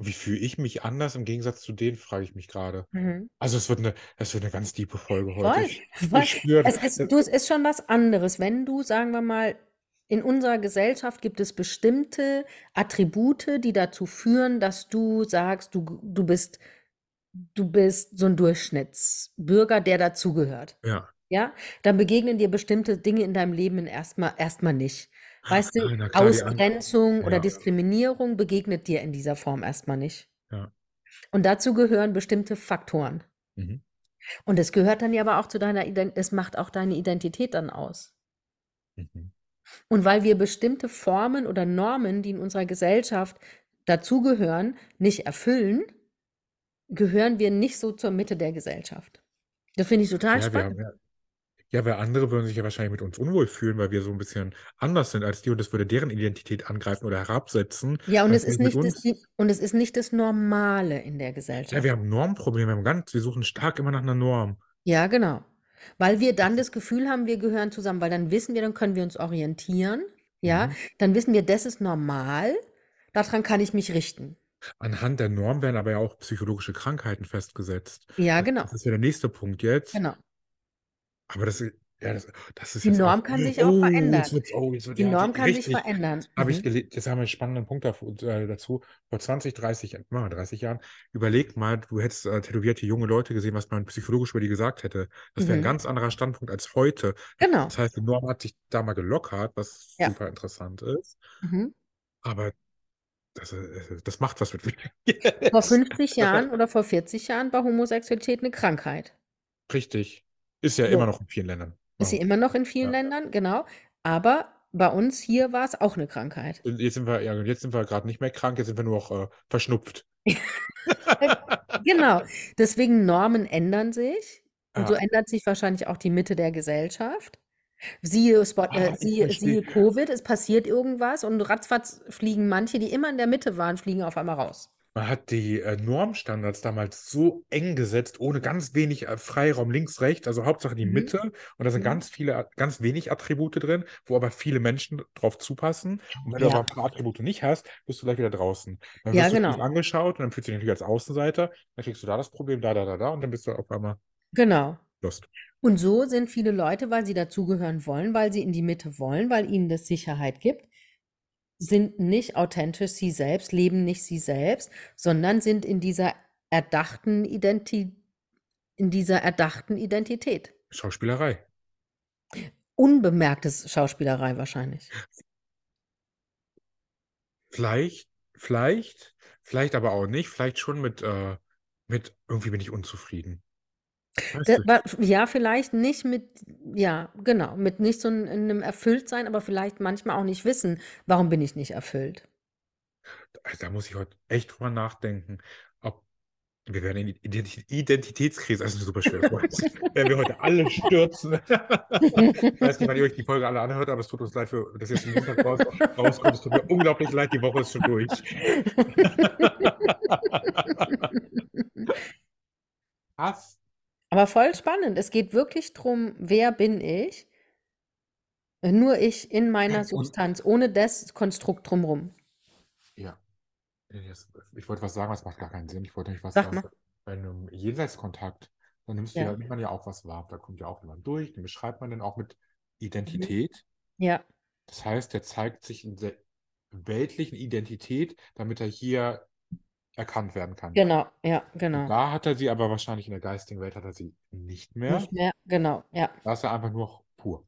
Wie fühle ich mich anders im Gegensatz zu denen, frage ich mich gerade. Mhm. Also es wird eine, es wird eine ganz tiefe Folge heute. Voll, Ich, voll. ich spüre, Es ist, du, es ist schon was anderes, wenn du, sagen wir mal, in unserer Gesellschaft gibt es bestimmte Attribute, die dazu führen, dass du sagst, du, du bist, du bist so ein Durchschnittsbürger, der dazugehört. ja, Ja, dann begegnen dir bestimmte Dinge in deinem Leben erstmal erstmal nicht. Weißt du, Ah, na klar, die an, Ausgrenzung oder ja, Diskriminierung begegnet dir in dieser Form erstmal nicht. ja. Und dazu gehören bestimmte Faktoren. Mhm. Und es gehört dann ja aber auch zu deiner Identität, es macht auch deine Identität dann aus. Mhm. Und weil wir bestimmte Formen oder Normen, die in unserer Gesellschaft dazugehören, nicht erfüllen, gehören wir nicht so zur Mitte der Gesellschaft. Das finde ich total Ja, wir spannend. haben ja, ja, weil andere würden sich ja wahrscheinlich mit uns unwohl fühlen, weil wir so ein bisschen anders sind als die und das würde deren Identität angreifen oder herabsetzen. Ja, und es ist nicht das, und es ist nicht das Normale in der Ja, Gesellschaft. wir haben Normprobleme, wir haben ganz, wir suchen stark immer nach einer Norm. Ja, genau. Weil wir dann das Gefühl haben, wir gehören zusammen, weil dann wissen wir, dann können wir uns orientieren. Ja, Mhm. dann wissen wir, das ist normal, daran kann ich mich richten. Anhand der Norm werden aber ja auch psychologische Krankheiten festgesetzt. Ja, Das, genau. das ist ja der nächste Punkt jetzt. Genau. Aber das, ist- ja, das, das ist Die jetzt auch. Norm kann sich auch Oh, jetzt verändern. wird's, oh, jetzt wird Die ja Norm kann sich richtig. verändern. Habe ich Mhm. gelesen, jetzt haben wir einen spannenden Punkt dazu, äh, dazu. Vor 20, 30, äh, 30 Jahren, überleg mal, du hättest äh, tätowierte junge Leute gesehen, was man psychologisch über die gesagt hätte. Das wäre ein Mhm. ganz anderer Standpunkt als heute. Genau. Das heißt, die Norm hat sich da mal gelockert, was Ja. super interessant ist. Mhm. Aber das, äh, das macht was mit mir. Vor 50 Jahren oder vor 40 Jahren war Homosexualität eine Krankheit. Richtig. Ist ja So. immer noch in vielen Ländern. Ist sie Ja. immer noch in vielen Ja. Ländern, genau. Aber bei uns hier war es auch eine Krankheit. Und Jetzt sind wir, ja, jetzt sind wir gerade nicht mehr krank, jetzt sind wir nur noch äh, verschnupft. Genau. Deswegen Normen ändern sich. Und so Ja. ändert sich wahrscheinlich auch die Mitte der Gesellschaft. Siehe, Spot, Ah, äh, ich siehe, verstehe. siehe Covid, es passiert irgendwas und ratzfatz fliegen manche, die immer in der Mitte waren, fliegen auf einmal raus. Man hat die äh, Normstandards damals so eng gesetzt, ohne ganz wenig äh, Freiraum links, rechts, also Hauptsache die Mhm. Mitte. Und da sind Mhm. ganz viele, ganz wenig Attribute drin, wo aber viele Menschen drauf zupassen. Und wenn du Ja. aber ein paar Attribute nicht hast, bist du gleich wieder draußen. Dann Ja, wirst du genau. schief angeschaut und dann fühlst du dich natürlich als Außenseiter. Dann kriegst du da das Problem, da, da, da, da und dann bist du auf einmal Genau. lost. Und so sind viele Leute, weil sie dazugehören wollen, weil sie in die Mitte wollen, weil ihnen das Sicherheit gibt, sind nicht authentisch sie selbst, leben nicht sie selbst, sondern sind in dieser erdachten Identi in dieser erdachten Identität. Schauspielerei. Unbemerktes Schauspielerei wahrscheinlich. Vielleicht, vielleicht, vielleicht aber auch nicht. Vielleicht schon mit, äh, mit irgendwie bin ich unzufrieden. Weißt Da, du? wa- ja, vielleicht nicht mit, ja, genau, mit nicht so ein- einem Erfülltsein, aber vielleicht manchmal auch nicht wissen, warum bin ich nicht erfüllt. also da muss ich heute echt drüber nachdenken, ob wir werden in die Ident Identitätskrise, also ein super schweres Wort, werden wir heute alle stürzen. ich weiß nicht, wann ihr euch die Folge alle anhört, aber es tut uns leid, für, dass jetzt im Montag raus, rauskommt. Es tut mir unglaublich leid, die Woche ist schon durch. Was? Aber voll spannend. Es geht wirklich darum, wer bin ich? Nur ich in meiner und Substanz, ohne das Konstrukt drumrum. ja, ich wollte was sagen, das macht gar keinen Sinn. Ich wollte nicht was Sag sagen. mal. Bei einem Jenseitskontakt, dann nimmst du Ja. ja, nimmt man ja auch was wahr. Da kommt ja auch jemand durch, den beschreibt man dann auch mit Mhm. Identität. Ja, Das heißt, der zeigt sich in der weltlichen Identität, damit er hier erkannt werden kann. genau, ja, Und genau. da hat er sie aber wahrscheinlich in der geistigen Welt hat er sie nicht mehr. Nicht mehr, genau, ja. Da ist er einfach nur pur.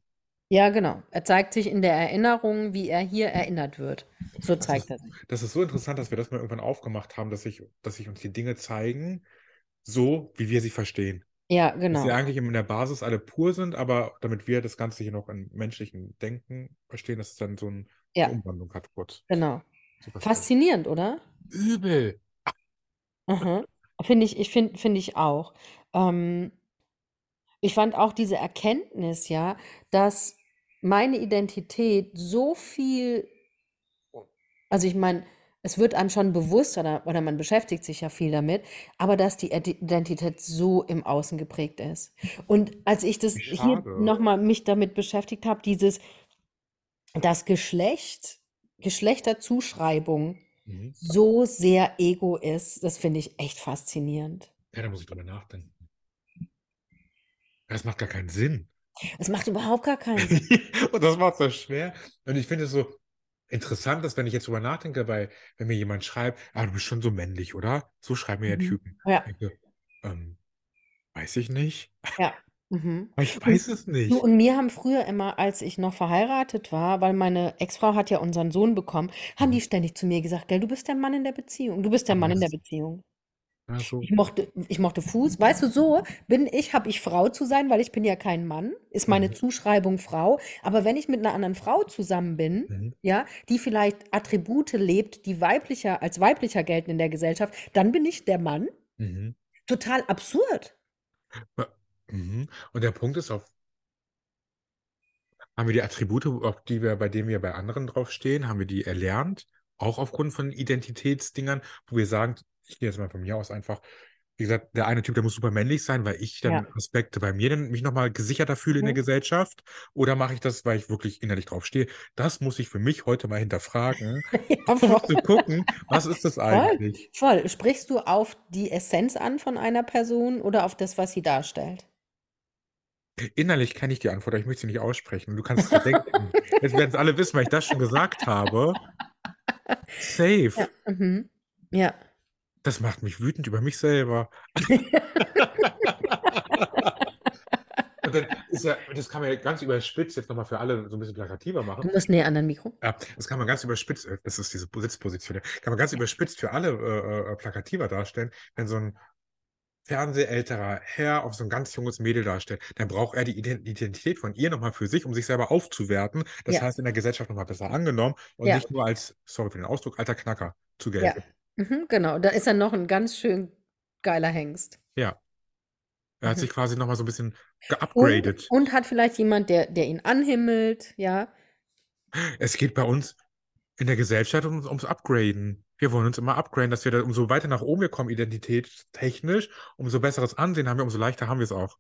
Ja, genau. Er zeigt sich in der Erinnerung, wie er hier erinnert wird. So Das zeigt ist, er sich. das ist so interessant, dass wir das mal irgendwann aufgemacht haben, dass sich, dass sich uns die Dinge zeigen, so wie wir sie verstehen. Ja, Dass genau. sie eigentlich in der Basis alle pur sind, aber damit wir das Ganze hier noch im menschlichen Denken verstehen, dass es dann so ein, eine Ja, Umwandlung hat kurz. genau. Faszinierend, oder? Übel. Aha. Finde ich, ich finde, finde ich auch. Ähm, ich fand auch diese Erkenntnis, ja, dass meine Identität so viel, also ich meine, es wird einem schon bewusst oder, oder man beschäftigt sich ja viel damit, aber dass die Ide- Identität so im Außen geprägt ist. Und als ich das Wie hier schade. nochmal mich damit beschäftigt habe, dieses, das Geschlecht, Geschlechterzuschreibung Mhm. so sehr Ego ist, das finde ich echt faszinierend. Ja, da muss ich drüber nachdenken. Das macht gar keinen Sinn. Es macht überhaupt gar keinen Sinn. Und das macht es so schwer. Und ich finde es so interessant, dass wenn ich jetzt drüber nachdenke, bei, wenn mir jemand schreibt, ah, du bist schon so männlich, oder? So schreiben mir ja Mhm. Typen. Ja, Ich denke, ähm, weiß ich nicht. ja. Mhm. Aber ich Und, weiß es du, nicht. und mir haben früher immer, als ich noch verheiratet war, weil meine Ex-Frau hat ja unseren Sohn bekommen, haben die Mhm. ständig zu mir gesagt, gell, du bist der Mann in der Beziehung, du bist der Mann in der Beziehung. ja, so. Ich mochte, ich mochte Fuß. Weißt du, so bin ich, habe ich Frau zu sein, weil ich bin ja kein Mann, ist meine Mhm. Zuschreibung Frau. Aber wenn ich mit einer anderen Frau zusammen bin, Mhm. ja, die vielleicht Attribute lebt, die weiblicher, als weiblicher gelten in der Gesellschaft, dann bin ich der Mann. Mhm. Total absurd. Ja, Mhm. Und der Punkt ist auch, haben wir die Attribute, auf die wir, bei denen wir bei anderen draufstehen, haben wir die erlernt, auch aufgrund von Identitätsdingern, wo wir sagen, ich gehe jetzt mal von mir aus einfach, wie gesagt, der eine Typ, der muss super männlich sein, weil ich dann Ja. Aspekte bei mir dann mich nochmal gesicherter fühle in der Mhm. Gesellschaft, oder mache ich das, weil ich wirklich innerlich draufstehe? Das muss ich für mich heute mal hinterfragen, Ja, um voll. zu gucken, was ist das Voll, eigentlich? voll. Sprichst du auf die Essenz an von einer Person oder auf das, was sie darstellt? Innerlich kenne ich die Antwort, aber ich möchte sie nicht aussprechen. Du kannst es denken. Jetzt werden es alle wissen, weil ich das schon gesagt habe. Ja. Safe. Mhm. Ja. Das macht mich wütend über mich selber. Und dann ist ja, das kann man ja ganz überspitzt jetzt nochmal für alle so ein bisschen plakativer Du machen. musst näher an dein Mikro. Ja, das kann man ganz überspitzt, äh, das ist diese Sitzposition, kann man ganz überspitzt für alle äh, äh, plakativer darstellen, wenn so ein fernsehälterer Herr auf so ein ganz junges Mädel darstellt, dann braucht er die Ident- Identität von ihr nochmal für sich, um sich selber aufzuwerten. Das Ja. heißt, in der Gesellschaft nochmal besser angenommen und Ja. nicht nur als, sorry für den Ausdruck, alter Knacker zu Ja. gelten. Mhm, genau. Da ist er noch ein ganz schön geiler Hengst. Ja. Er hat Mhm. sich quasi nochmal so ein bisschen Und, geupgradet. und hat vielleicht jemand, der, der ihn anhimmelt, ja. Es geht bei uns in der Gesellschaft ums, ums Upgraden. Wir wollen uns immer upgraden, dass wir da, umso weiter nach oben wir kommen, identitätstechnisch, umso besseres Ansehen haben wir, umso leichter haben wir es auch.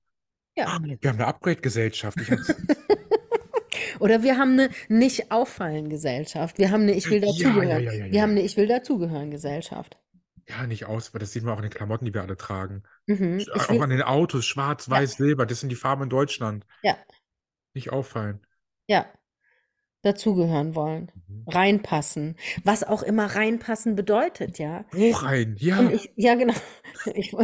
Ja. Ah, Wir haben eine Upgrade-Gesellschaft. Oder wir haben eine Nicht-Auffallen-Gesellschaft. Wir haben eine Ich will ja, ja, dazugehören. ja, ja, Wir haben eine Ich will dazugehören-Gesellschaft. Ja, nicht aus, weil das sieht man auch in den Klamotten, die wir alle tragen. Mhm. Ich Auch will, an den Autos, schwarz, weiß, silber, das sind die Farben in Deutschland. ja, Nicht auffallen. ja. Dazugehören wollen. Mhm. Reinpassen. Was auch immer reinpassen bedeutet, ja. Wo rein? Ja. ich, ja, genau. Ich.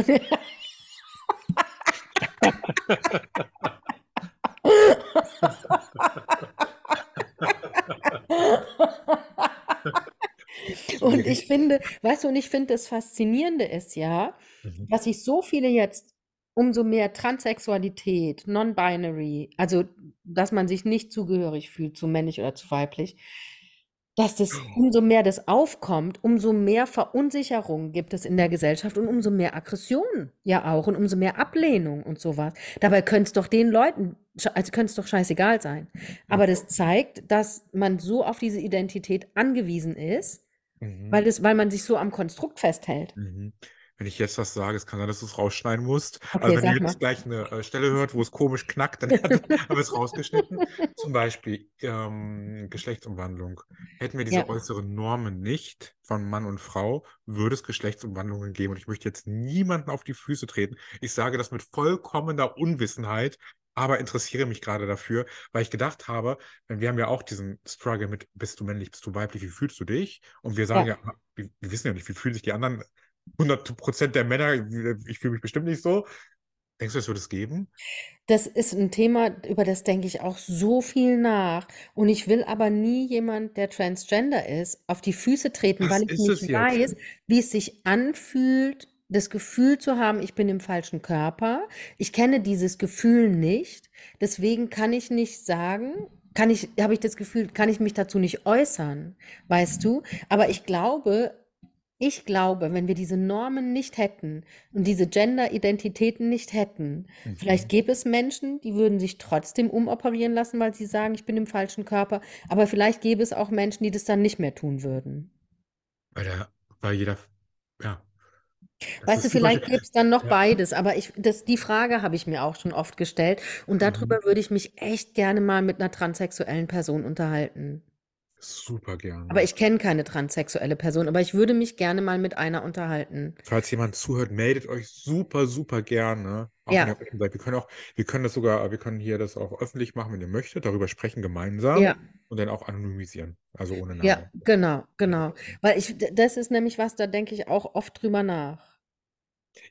Und ich finde, weißt du, und ich finde das Faszinierende ist ja, Mhm. dass sich so viele jetzt umso mehr Transsexualität, Non-Binary, also dass man sich nicht zugehörig fühlt zu männlich oder zu weiblich, dass das umso mehr das aufkommt, umso mehr Verunsicherung gibt es in der Gesellschaft und umso mehr Aggression ja auch und umso mehr Ablehnung und sowas. Dabei könnte es doch den Leuten, also könnte es doch scheißegal sein. Aber das zeigt, dass man so auf diese Identität angewiesen ist, Mhm. weil, das, weil man sich so am Konstrukt festhält. Mhm. Wenn ich jetzt was sage, es kann sein, dass du es rausschneiden musst. Okay, also wenn ihr jetzt gleich eine äh, Stelle hört, wo es komisch knackt, dann haben wir es rausgeschnitten. Zum Beispiel ähm, Geschlechtsumwandlung. Hätten wir diese Ja. äußeren Normen nicht von Mann und Frau, würde es Geschlechtsumwandlungen geben. Und ich möchte jetzt niemanden auf die Füße treten. Ich sage das mit vollkommener Unwissenheit, aber interessiere mich gerade dafür, weil ich gedacht habe, wir haben ja auch diesen Struggle mit, bist du männlich, bist du weiblich, wie fühlst du dich? Und wir sagen ja, wir, wir wissen ja nicht, wie fühlen sich die anderen 100% der Männer, ich fühle mich bestimmt nicht so. Denkst du, es wird es geben? Das ist ein Thema, über das denke ich auch so viel nach. Und ich will aber nie jemand, der transgender ist, auf die Füße treten, Das weil ich ist es nicht jetzt. weiß, wie es sich anfühlt, das Gefühl zu haben, ich bin im falschen Körper. Ich kenne dieses Gefühl nicht. Deswegen kann ich nicht sagen, kann ich, habe ich das Gefühl, kann ich mich dazu nicht äußern, weißt du? Aber ich glaube, ich glaube, wenn wir diese Normen nicht hätten und diese Gender-Identitäten nicht hätten, Mhm. vielleicht gäbe es Menschen, die würden sich trotzdem umoperieren lassen, weil sie sagen, ich bin im falschen Körper. Aber vielleicht gäbe es auch Menschen, die das dann nicht mehr tun würden. Weil, der, weil jeder, ja. Das Weißt du, vielleicht gäbe es dann noch Ja. beides, aber ich, das, die Frage habe ich mir auch schon oft gestellt und darüber Mhm. würde ich mich echt gerne mal mit einer transsexuellen Person unterhalten. Super gerne. Aber ich kenne keine transsexuelle Person, aber ich würde mich gerne mal mit einer unterhalten. Falls jemand zuhört, meldet euch super, super gerne. Auch Ja. Wir können auch, wir können das sogar, wir können hier das auch öffentlich machen, wenn ihr möchtet, darüber sprechen gemeinsam Ja. und dann auch anonymisieren. Also ohne Name. Ja, genau, genau. Weil ich, das ist nämlich was, da denke ich auch oft drüber nach.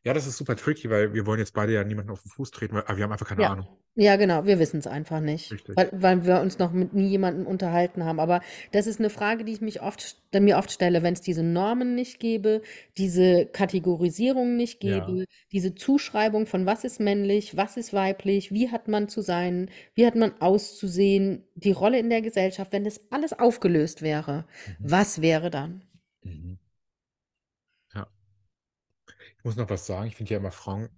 Ja, das ist super tricky, weil wir wollen jetzt beide ja niemanden auf den Fuß treten, weil, aber wir haben einfach keine Ja, Ahnung. ja, genau, wir wissen es einfach nicht, Richtig. weil, weil wir uns noch mit nie jemandem unterhalten haben. Aber das ist eine Frage, die ich mich oft, mir oft stelle, wenn es diese Normen nicht gäbe, diese Kategorisierung nicht Ja. gäbe, diese Zuschreibung von was ist männlich, was ist weiblich, wie hat man zu sein, wie hat man auszusehen, die Rolle in der Gesellschaft, wenn das alles aufgelöst wäre, Mhm. was wäre dann? Mhm. Muss noch was sagen. Ich finde ja immer Frauen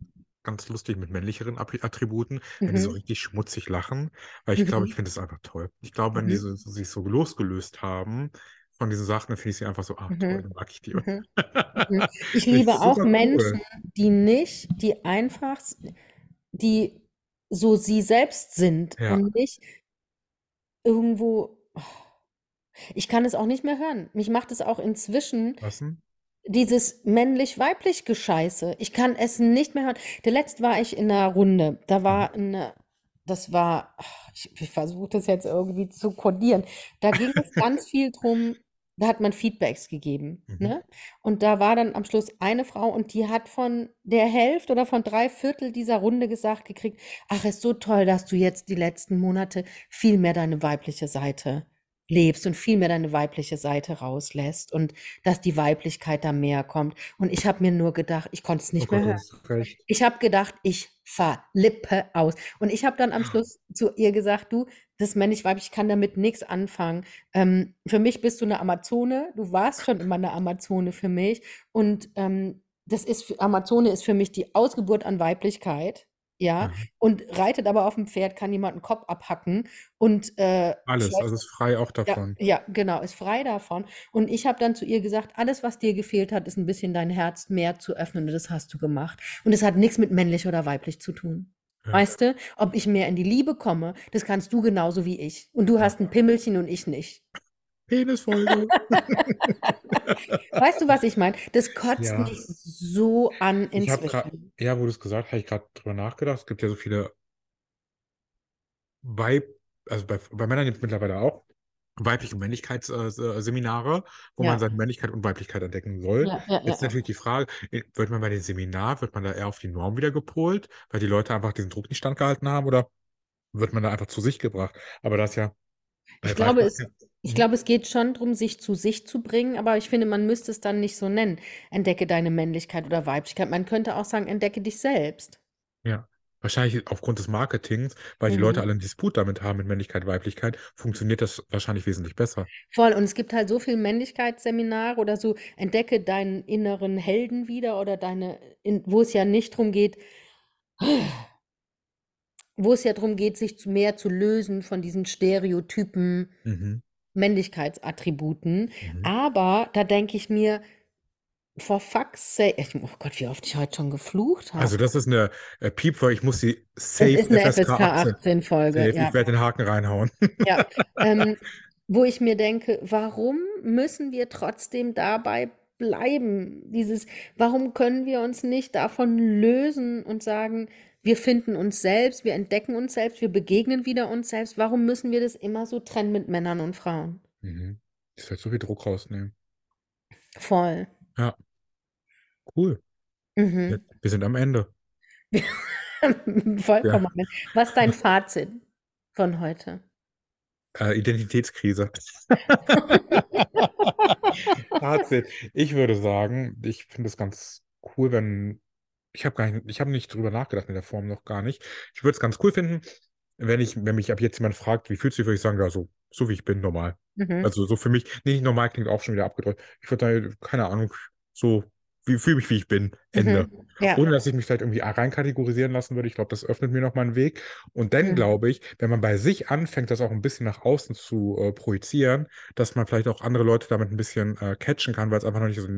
ganz lustig mit männlicheren Attributen, wenn die so Mhm. richtig schmutzig lachen, weil ich glaube, ich Mhm. finde das einfach toll. Ich glaube, wenn die Mhm. so, so, sich so losgelöst haben von diesen Sachen, dann finde ich sie einfach so, ah, toll, Mhm. dann mag ich die. Mhm. Mhm. Ich liebe auch Menschen, cool. die nicht, die einfach, die so sie selbst sind Ja. und nicht irgendwo. oh. Ich kann es auch nicht mehr hören. Mich macht es auch inzwischen Was denn? Dieses männlich-weiblich Gescheiße. Ich kann es nicht mehr hören. Der letzte war ich in einer Runde. Da war eine, das war, ich, ich versuche das jetzt irgendwie zu kodieren. Da ging es ganz viel drum, da hat man Feedbacks gegeben. Mhm. Ne? Und da war dann am Schluss eine Frau und die hat von der Hälfte oder von drei Viertel dieser Runde gesagt gekriegt, ach, ist so toll, dass du jetzt die letzten Monate viel mehr deine weibliche Seite lebst und viel mehr deine weibliche Seite rauslässt und dass die Weiblichkeit da mehr kommt. Und ich habe mir nur gedacht, ich konnte es Oh nicht Gott, mehr du hören. Ich habe gedacht, ich verlippe aus. Und ich habe dann am Schluss zu ihr gesagt, du, das männlich-weiblich, ich kann damit nichts anfangen. Ähm, für mich bist du eine Amazone. Du warst schon immer eine Amazone für mich. Und ähm, das ist, für- Amazone ist für mich die Ausgeburt an Weiblichkeit. Ja, Mhm. und reitet aber auf dem Pferd, kann jemand einen Kopf abhacken und äh, Alles, also ist frei auch ja, davon. ja, genau, ist frei davon. Und ich habe dann zu ihr gesagt, alles, was dir gefehlt hat, ist ein bisschen dein Herz mehr zu öffnen. Und das hast du gemacht. Und es hat nichts mit männlich oder weiblich zu tun. Ja. Weißt du, ob ich mehr in die Liebe komme, das kannst du genauso wie ich. Und du Ja. hast ein Pimmelchen und ich nicht. Penisfolge. Weißt du, was ich meine? Das kotzt Ja. mich so an inzwischen. ja, wo du es gesagt hast, habe ich gerade drüber nachgedacht. Es gibt ja so viele Weib, also bei, bei Männern gibt es mittlerweile auch weibliche Männlichkeitsseminare, wo man Ja, seine Männlichkeit und Weiblichkeit entdecken soll. ja, ja, Jetzt natürlich die Frage, äh, wird man bei den Seminaren, wird man da eher auf die Norm wieder gepolt, weil die Leute einfach diesen Druck nicht standgehalten haben, oder wird man da einfach zu sich gebracht? Aber das ja Ich glaube, es. Ich Mhm. glaube, es geht schon darum, sich zu sich zu bringen, aber ich finde, man müsste es dann nicht so nennen. Entdecke deine Männlichkeit oder Weiblichkeit. Man könnte auch sagen, entdecke dich selbst. Ja. Wahrscheinlich aufgrund des Marketings, weil die Leute Mhm. alle einen Disput damit haben mit Männlichkeit, Weiblichkeit, funktioniert das wahrscheinlich wesentlich besser. Voll. Und es gibt halt so viel Männlichkeitsseminare oder so, entdecke deinen inneren Helden wieder oder deine, in, wo es ja nicht drum geht, wo es ja darum geht, sich zu, mehr zu lösen von diesen Stereotypen, Mhm. Männlichkeitsattributen. Mhm. Aber da denke ich mir, for fuck's sake, ich- oh Gott, wie oft ich heute schon geflucht habe. Also das ist eine äh, Piepfolge, ich muss sie safe ist eine FSK FSK 18. 18 Folge, Safe. ja. Ich werde den Haken reinhauen. Ja, ähm, wo ich mir denke, warum müssen wir trotzdem dabei bleiben? Dieses, warum können wir uns nicht davon lösen und sagen, wir finden uns selbst, wir entdecken uns selbst, wir begegnen wieder uns selbst. Warum müssen wir das immer so trennen mit Männern und Frauen? Mhm. Das wird so viel Druck rausnehmen. Voll. Ja. Cool. Mhm. Wir, sind am Ende. Vollkommen. Was ist dein Fazit von heute? Äh, Identitätskrise. Fazit. Ich würde sagen, ich finde es ganz cool, wenn. Ich habe gar nicht, ich habe nicht drüber nachgedacht in der Form noch gar nicht. Ich würde es ganz cool finden, wenn ich, wenn mich ab jetzt jemand fragt, wie fühlst du dich, würde ich sagen, ja, so, so wie ich bin, normal. Mhm. Also so für mich, nee, nicht normal klingt auch schon wieder abgedrückt. Ich würde sagen, keine Ahnung, so, wie fühle mich, wie ich bin. Ende. Mhm. Ja. Ohne dass ich mich vielleicht irgendwie reinkategorisieren lassen würde. Ich glaube, das öffnet mir nochmal einen Weg. Und dann Mhm. glaube ich, wenn man bei sich anfängt, das auch ein bisschen nach außen zu äh, projizieren, dass man vielleicht auch andere Leute damit ein bisschen äh, catchen kann, weil es einfach noch nicht so,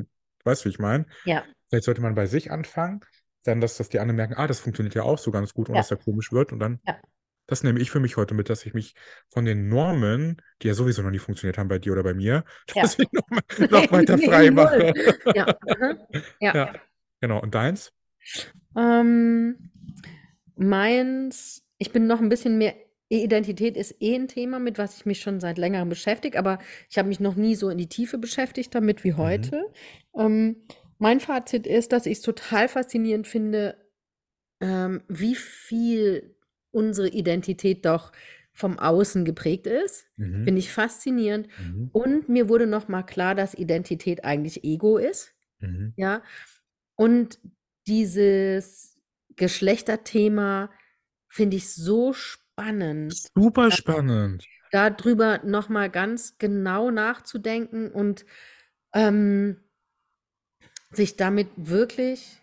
weißt du, wie ich meine? Ja. Vielleicht sollte man bei sich anfangen, dann, dass, dass die anderen merken, ah, das funktioniert ja auch so ganz gut, ohne Ja. dass er komisch wird. Und dann, Ja. das nehme ich für mich heute mit, dass ich mich von den Normen, die ja sowieso noch nie funktioniert haben bei dir oder bei mir, Ja. dass ich noch, noch weiter frei mache. Ja. Mhm. Ja. Genau. Und deins? Ähm, meins, ich bin noch ein bisschen mehr, Identität ist eh ein Thema, mit was ich mich schon seit längerem beschäftige, aber ich habe mich noch nie so in die Tiefe beschäftigt damit wie heute. Ähm, mein Fazit ist, dass ich es total faszinierend finde, ähm, wie viel unsere Identität doch vom Außen geprägt ist. Mhm. Finde ich faszinierend. Mhm. Und mir wurde noch mal klar, dass Identität eigentlich Ego ist. Mhm. Ja. Und dieses Geschlechterthema finde ich so spannend, Super spannend. darüber noch mal ganz genau nachzudenken und ähm, sich damit wirklich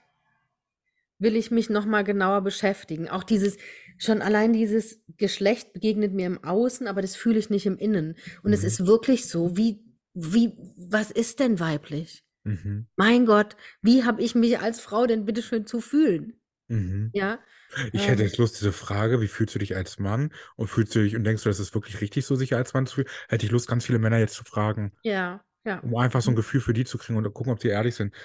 will ich mich noch mal genauer beschäftigen. Auch dieses schon allein dieses Geschlecht begegnet mir im Außen, aber das fühle ich nicht im Innen. Und es Mhm. ist wirklich so, wie wie was ist denn weiblich? Mhm. Mein Gott, wie habe ich mich als Frau denn bitte schön zu fühlen? Mhm. Ja, Ich hätte ähm, jetzt Lust, diese Frage, wie fühlst du dich als Mann? Und fühlst du dich und denkst du, das ist wirklich richtig, so sich als Mann zu fühlen? Hätte ich Lust, ganz viele Männer jetzt zu fragen, ja, ja. um einfach so ein Gefühl für die zu kriegen und zu gucken, ob die ehrlich sind.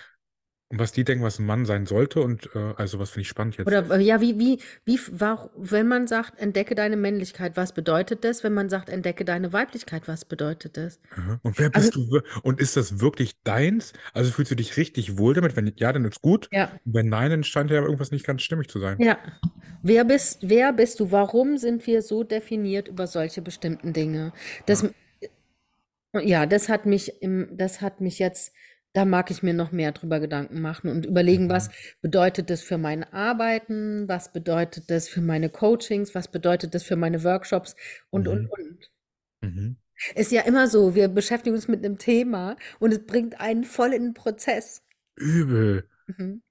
Was die denken, was ein Mann sein sollte. Und äh, also, was finde ich spannend jetzt. Oder äh, ja, wie, wie, wie, warum, wenn man sagt, entdecke deine Männlichkeit, was bedeutet das? Wenn man sagt, entdecke deine Weiblichkeit, was bedeutet das? Aha. Und wer Also- bist du? wir- Und ist das wirklich deins? Also fühlst du dich richtig wohl damit? Wenn ja, dann ist gut. Ja, Und wenn nein, dann scheint ja irgendwas nicht ganz stimmig zu sein. ja. Wer bist, wer bist du? Warum sind wir so definiert über solche bestimmten Dinge? Das, ja, das hat mich im, das hat mich jetzt, da mag ich mir noch mehr drüber Gedanken machen und überlegen, Mhm. was bedeutet das für mein Arbeiten, was bedeutet das für meine Coachings, was bedeutet das für meine Workshops und, und, Mhm. und. Mhm. Ist ja immer so, wir beschäftigen uns mit einem Thema und es bringt einen voll in den Prozess. Übel. Mhm.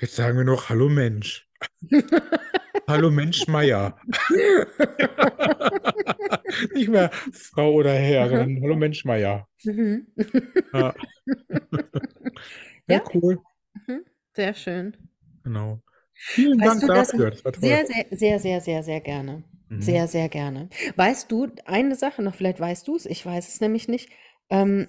Jetzt sagen wir noch Hallo Mensch. Hallo Mensch Meier. Nicht mehr Frau oder Herr, sondern Hallo Mensch Meier. Mhm. Ja. Ja. cool. Mhm. Sehr schön. Genau. Vielen Weißt Dank du, dafür. Das war toll. Sehr, sehr, sehr, sehr, sehr, sehr gerne. Mhm. Sehr, sehr gerne. Weißt du, eine Sache noch, vielleicht weißt du es, ich weiß es nämlich nicht. Ähm,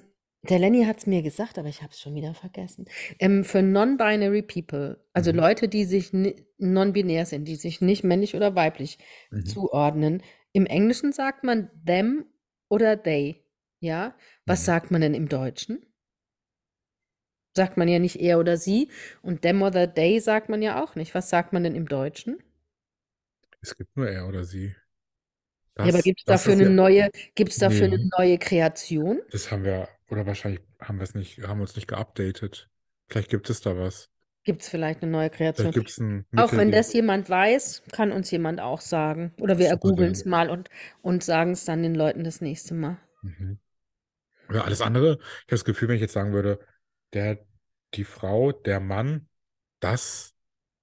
der Lenny hat es mir gesagt, aber ich habe es schon wieder vergessen. Ähm, für non-binary people, also Mhm. Leute, die sich non-binär sind, die sich nicht männlich oder weiblich Mhm. zuordnen, im Englischen sagt man them oder they. Ja? Was Mhm. sagt man denn im Deutschen? Sagt man ja nicht er oder sie. Und them oder they sagt man ja auch nicht. Was sagt man denn im Deutschen? Es gibt nur er oder sie. Ja, aber Das- gibt es das dafür eine ja- neue, gibt's dafür eine Nee. neue Kreation? Das haben wir, oder wahrscheinlich haben wir es nicht, haben uns nicht geupdatet. Vielleicht gibt es da was. gibt es vielleicht eine neue Kreation. Ein Auch Mittel, wenn das jemand weiß, kann uns jemand auch sagen. Oder wir googeln es mal und, und sagen es dann den Leuten das nächste Mal. Mhm. Oder alles andere. Ich habe das Gefühl, wenn ich jetzt sagen würde, der, die Frau, der Mann, das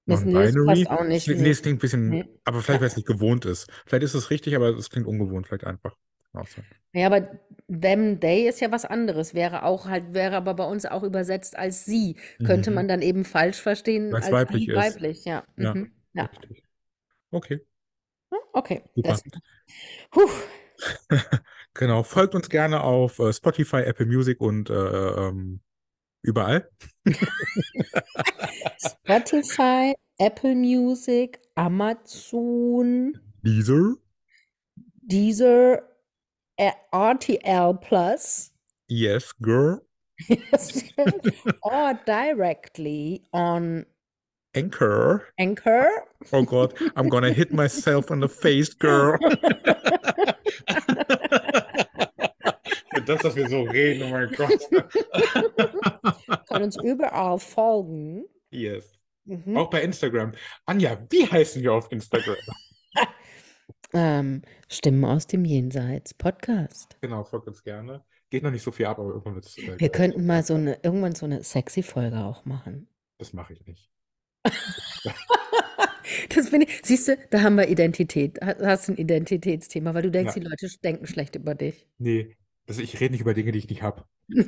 Das nee, das Non-binary. passt auch nicht. Nee, Nee. es klingt ein bisschen, Nee. aber vielleicht, weil es nicht gewohnt ist. Vielleicht ist es richtig, aber es klingt ungewohnt, vielleicht einfach. Sein. Ja, aber them, they ist ja was anderes. Wäre auch halt, wäre aber bei uns auch übersetzt als sie. Könnte Mhm. man dann eben falsch verstehen Weil's als weiblich ist. weiblich, ja. Ja. Mhm. Ja. Richtig. Okay, Okay. super. Genau, folgt uns gerne auf äh, Spotify, Apple Music und äh, ähm, überall. Spotify, Apple Music, Amazon, Deezer, Deezer, RTL Plus. Yes Girl, or directly on Anchor. Anchor. Oh God, I'm gonna hit myself in the face, girl. Das, dass wir so reden, oh mein Gott. Können uns überall folgen. Yes. Mhm. Auch bei Instagram. Anja, wie heißen wir auf Instagram? Ähm, Stimmen aus dem Jenseits Podcast. Genau, folgt uns gerne. Geht noch nicht so viel ab, aber irgendwann wird es. Äh, Wir könnten mal so eine, irgendwann so eine sexy Folge auch machen. Das mache ich nicht. Das finde ich, siehst du, da haben wir Identität. Ha- Hast du ein Identitätsthema, weil du denkst, Ja. die Leute denken schlecht über dich. Nee, das, ich rede nicht über Dinge, die ich nicht habe.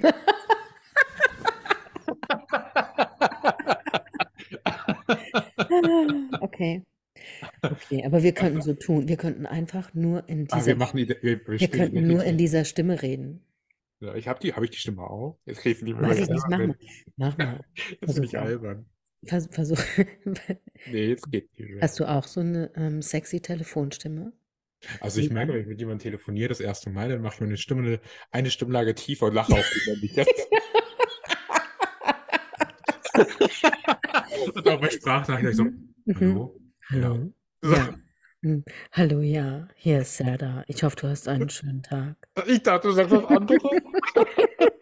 Okay. Okay, aber wir könnten so tun. Wir könnten einfach nur in Ah, wir dieser, machen wir, wir wir könnten nur in dieser Stimme reden. Ja, ich habe die, habe ich die Stimme auch? Jetzt kriege ich nicht mehr Weiß ich nicht, mach mal. Mach mal. Das ist nicht albern. Vers versuch. Nee, jetzt geht nicht mehr. Hast du auch so eine ähm, sexy Telefonstimme? Also ich Wie merke, wenn ich mit jemandem telefoniere das erste Mal, dann mache ich meine Stimme eine, Stimmlage tiefer und lache auch jetzt. und auch bei Sprachnachrichten so, Mhm. hallo? Hallo? Ja. Hm. Hallo, ja. Hier ist Serda. Ich hoffe, du hast einen schönen Tag. Ich dachte, du sagst was anderes.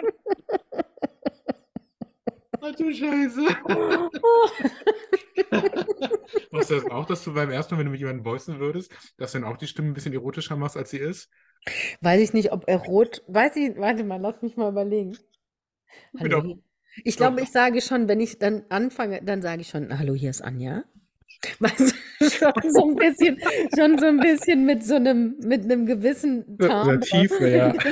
Ach du Scheiße. Machst du das auch, dass du beim ersten Mal, wenn du mit jemandem voicen würdest, dass du dann auch die Stimme ein bisschen erotischer machst, als sie ist? Weiß ich nicht, ob er rot. Weiß ich, warte mal, lass mich mal überlegen. Hallo. Ich glaube, ich sage schon, wenn ich dann anfange, dann sage ich schon, hallo, hier ist Anja. Weißt du, schon so ein bisschen, schon so ein bisschen mit so einem, mit einem gewissen So- so Timbre. Tiefe, ja.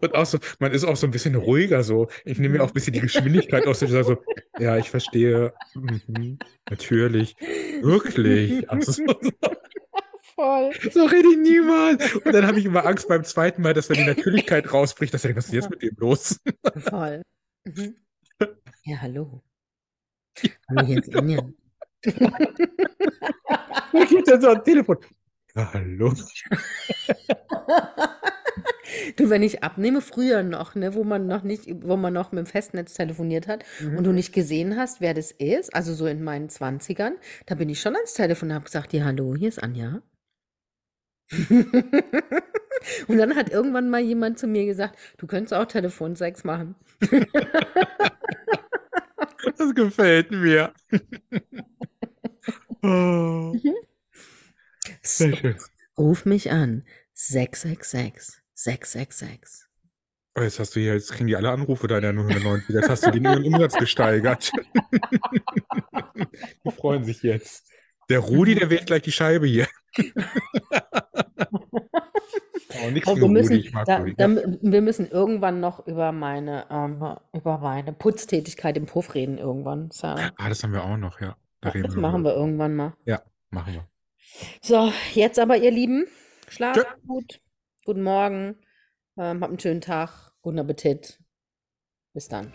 Und auch so, man ist auch so ein bisschen ruhiger so. Ich nehme mir auch ein bisschen die Geschwindigkeit aus und sage so, ja, ich verstehe. Mhm, natürlich. Wirklich. Also, so, Voll. so rede ich niemals. Und dann habe ich immer Angst beim zweiten Mal, dass dann die Natürlichkeit rausbricht, dass er denkt, was ist jetzt mit dem los? Voll. Mhm. Ja, hallo. Hallo, hier ist Anja. Wo geht denn so ein Telefon? Ja, hallo. Du, wenn ich abnehme, früher noch, ne, wo man noch nicht, wo man noch mit dem Festnetz telefoniert hat und du nicht gesehen hast, wer das ist, also so in meinen Zwanzigern, da bin ich schon ans Telefon und habe gesagt, ja, hallo, hier ist Anja. Und dann hat irgendwann mal jemand zu mir gesagt, du könntest auch Telefonsex machen. Das gefällt mir. Oh, sehr schön. Ruf mich an. 666 666. Oh, jetzt hast du hier, jetzt kriegen die alle Anrufe deiner 190. Jetzt hast du den ihren Umsatz gesteigert. Die freuen sich jetzt. Der Rudi, der wählt gleich die Scheibe hier. Oh, nichts gegen wir, müssen, da, da, wir müssen irgendwann noch über meine, ähm, über meine Putztätigkeit im Puff reden irgendwann. Sarah. Ah, das haben wir auch noch, ja. Da reden Das wir machen wir irgendwann mal. Ja, machen wir. So, jetzt aber, ihr Lieben, schlaft Tschö. gut. Guten Morgen. Ähm, habt einen schönen Tag. Guten Appetit. Bis dann.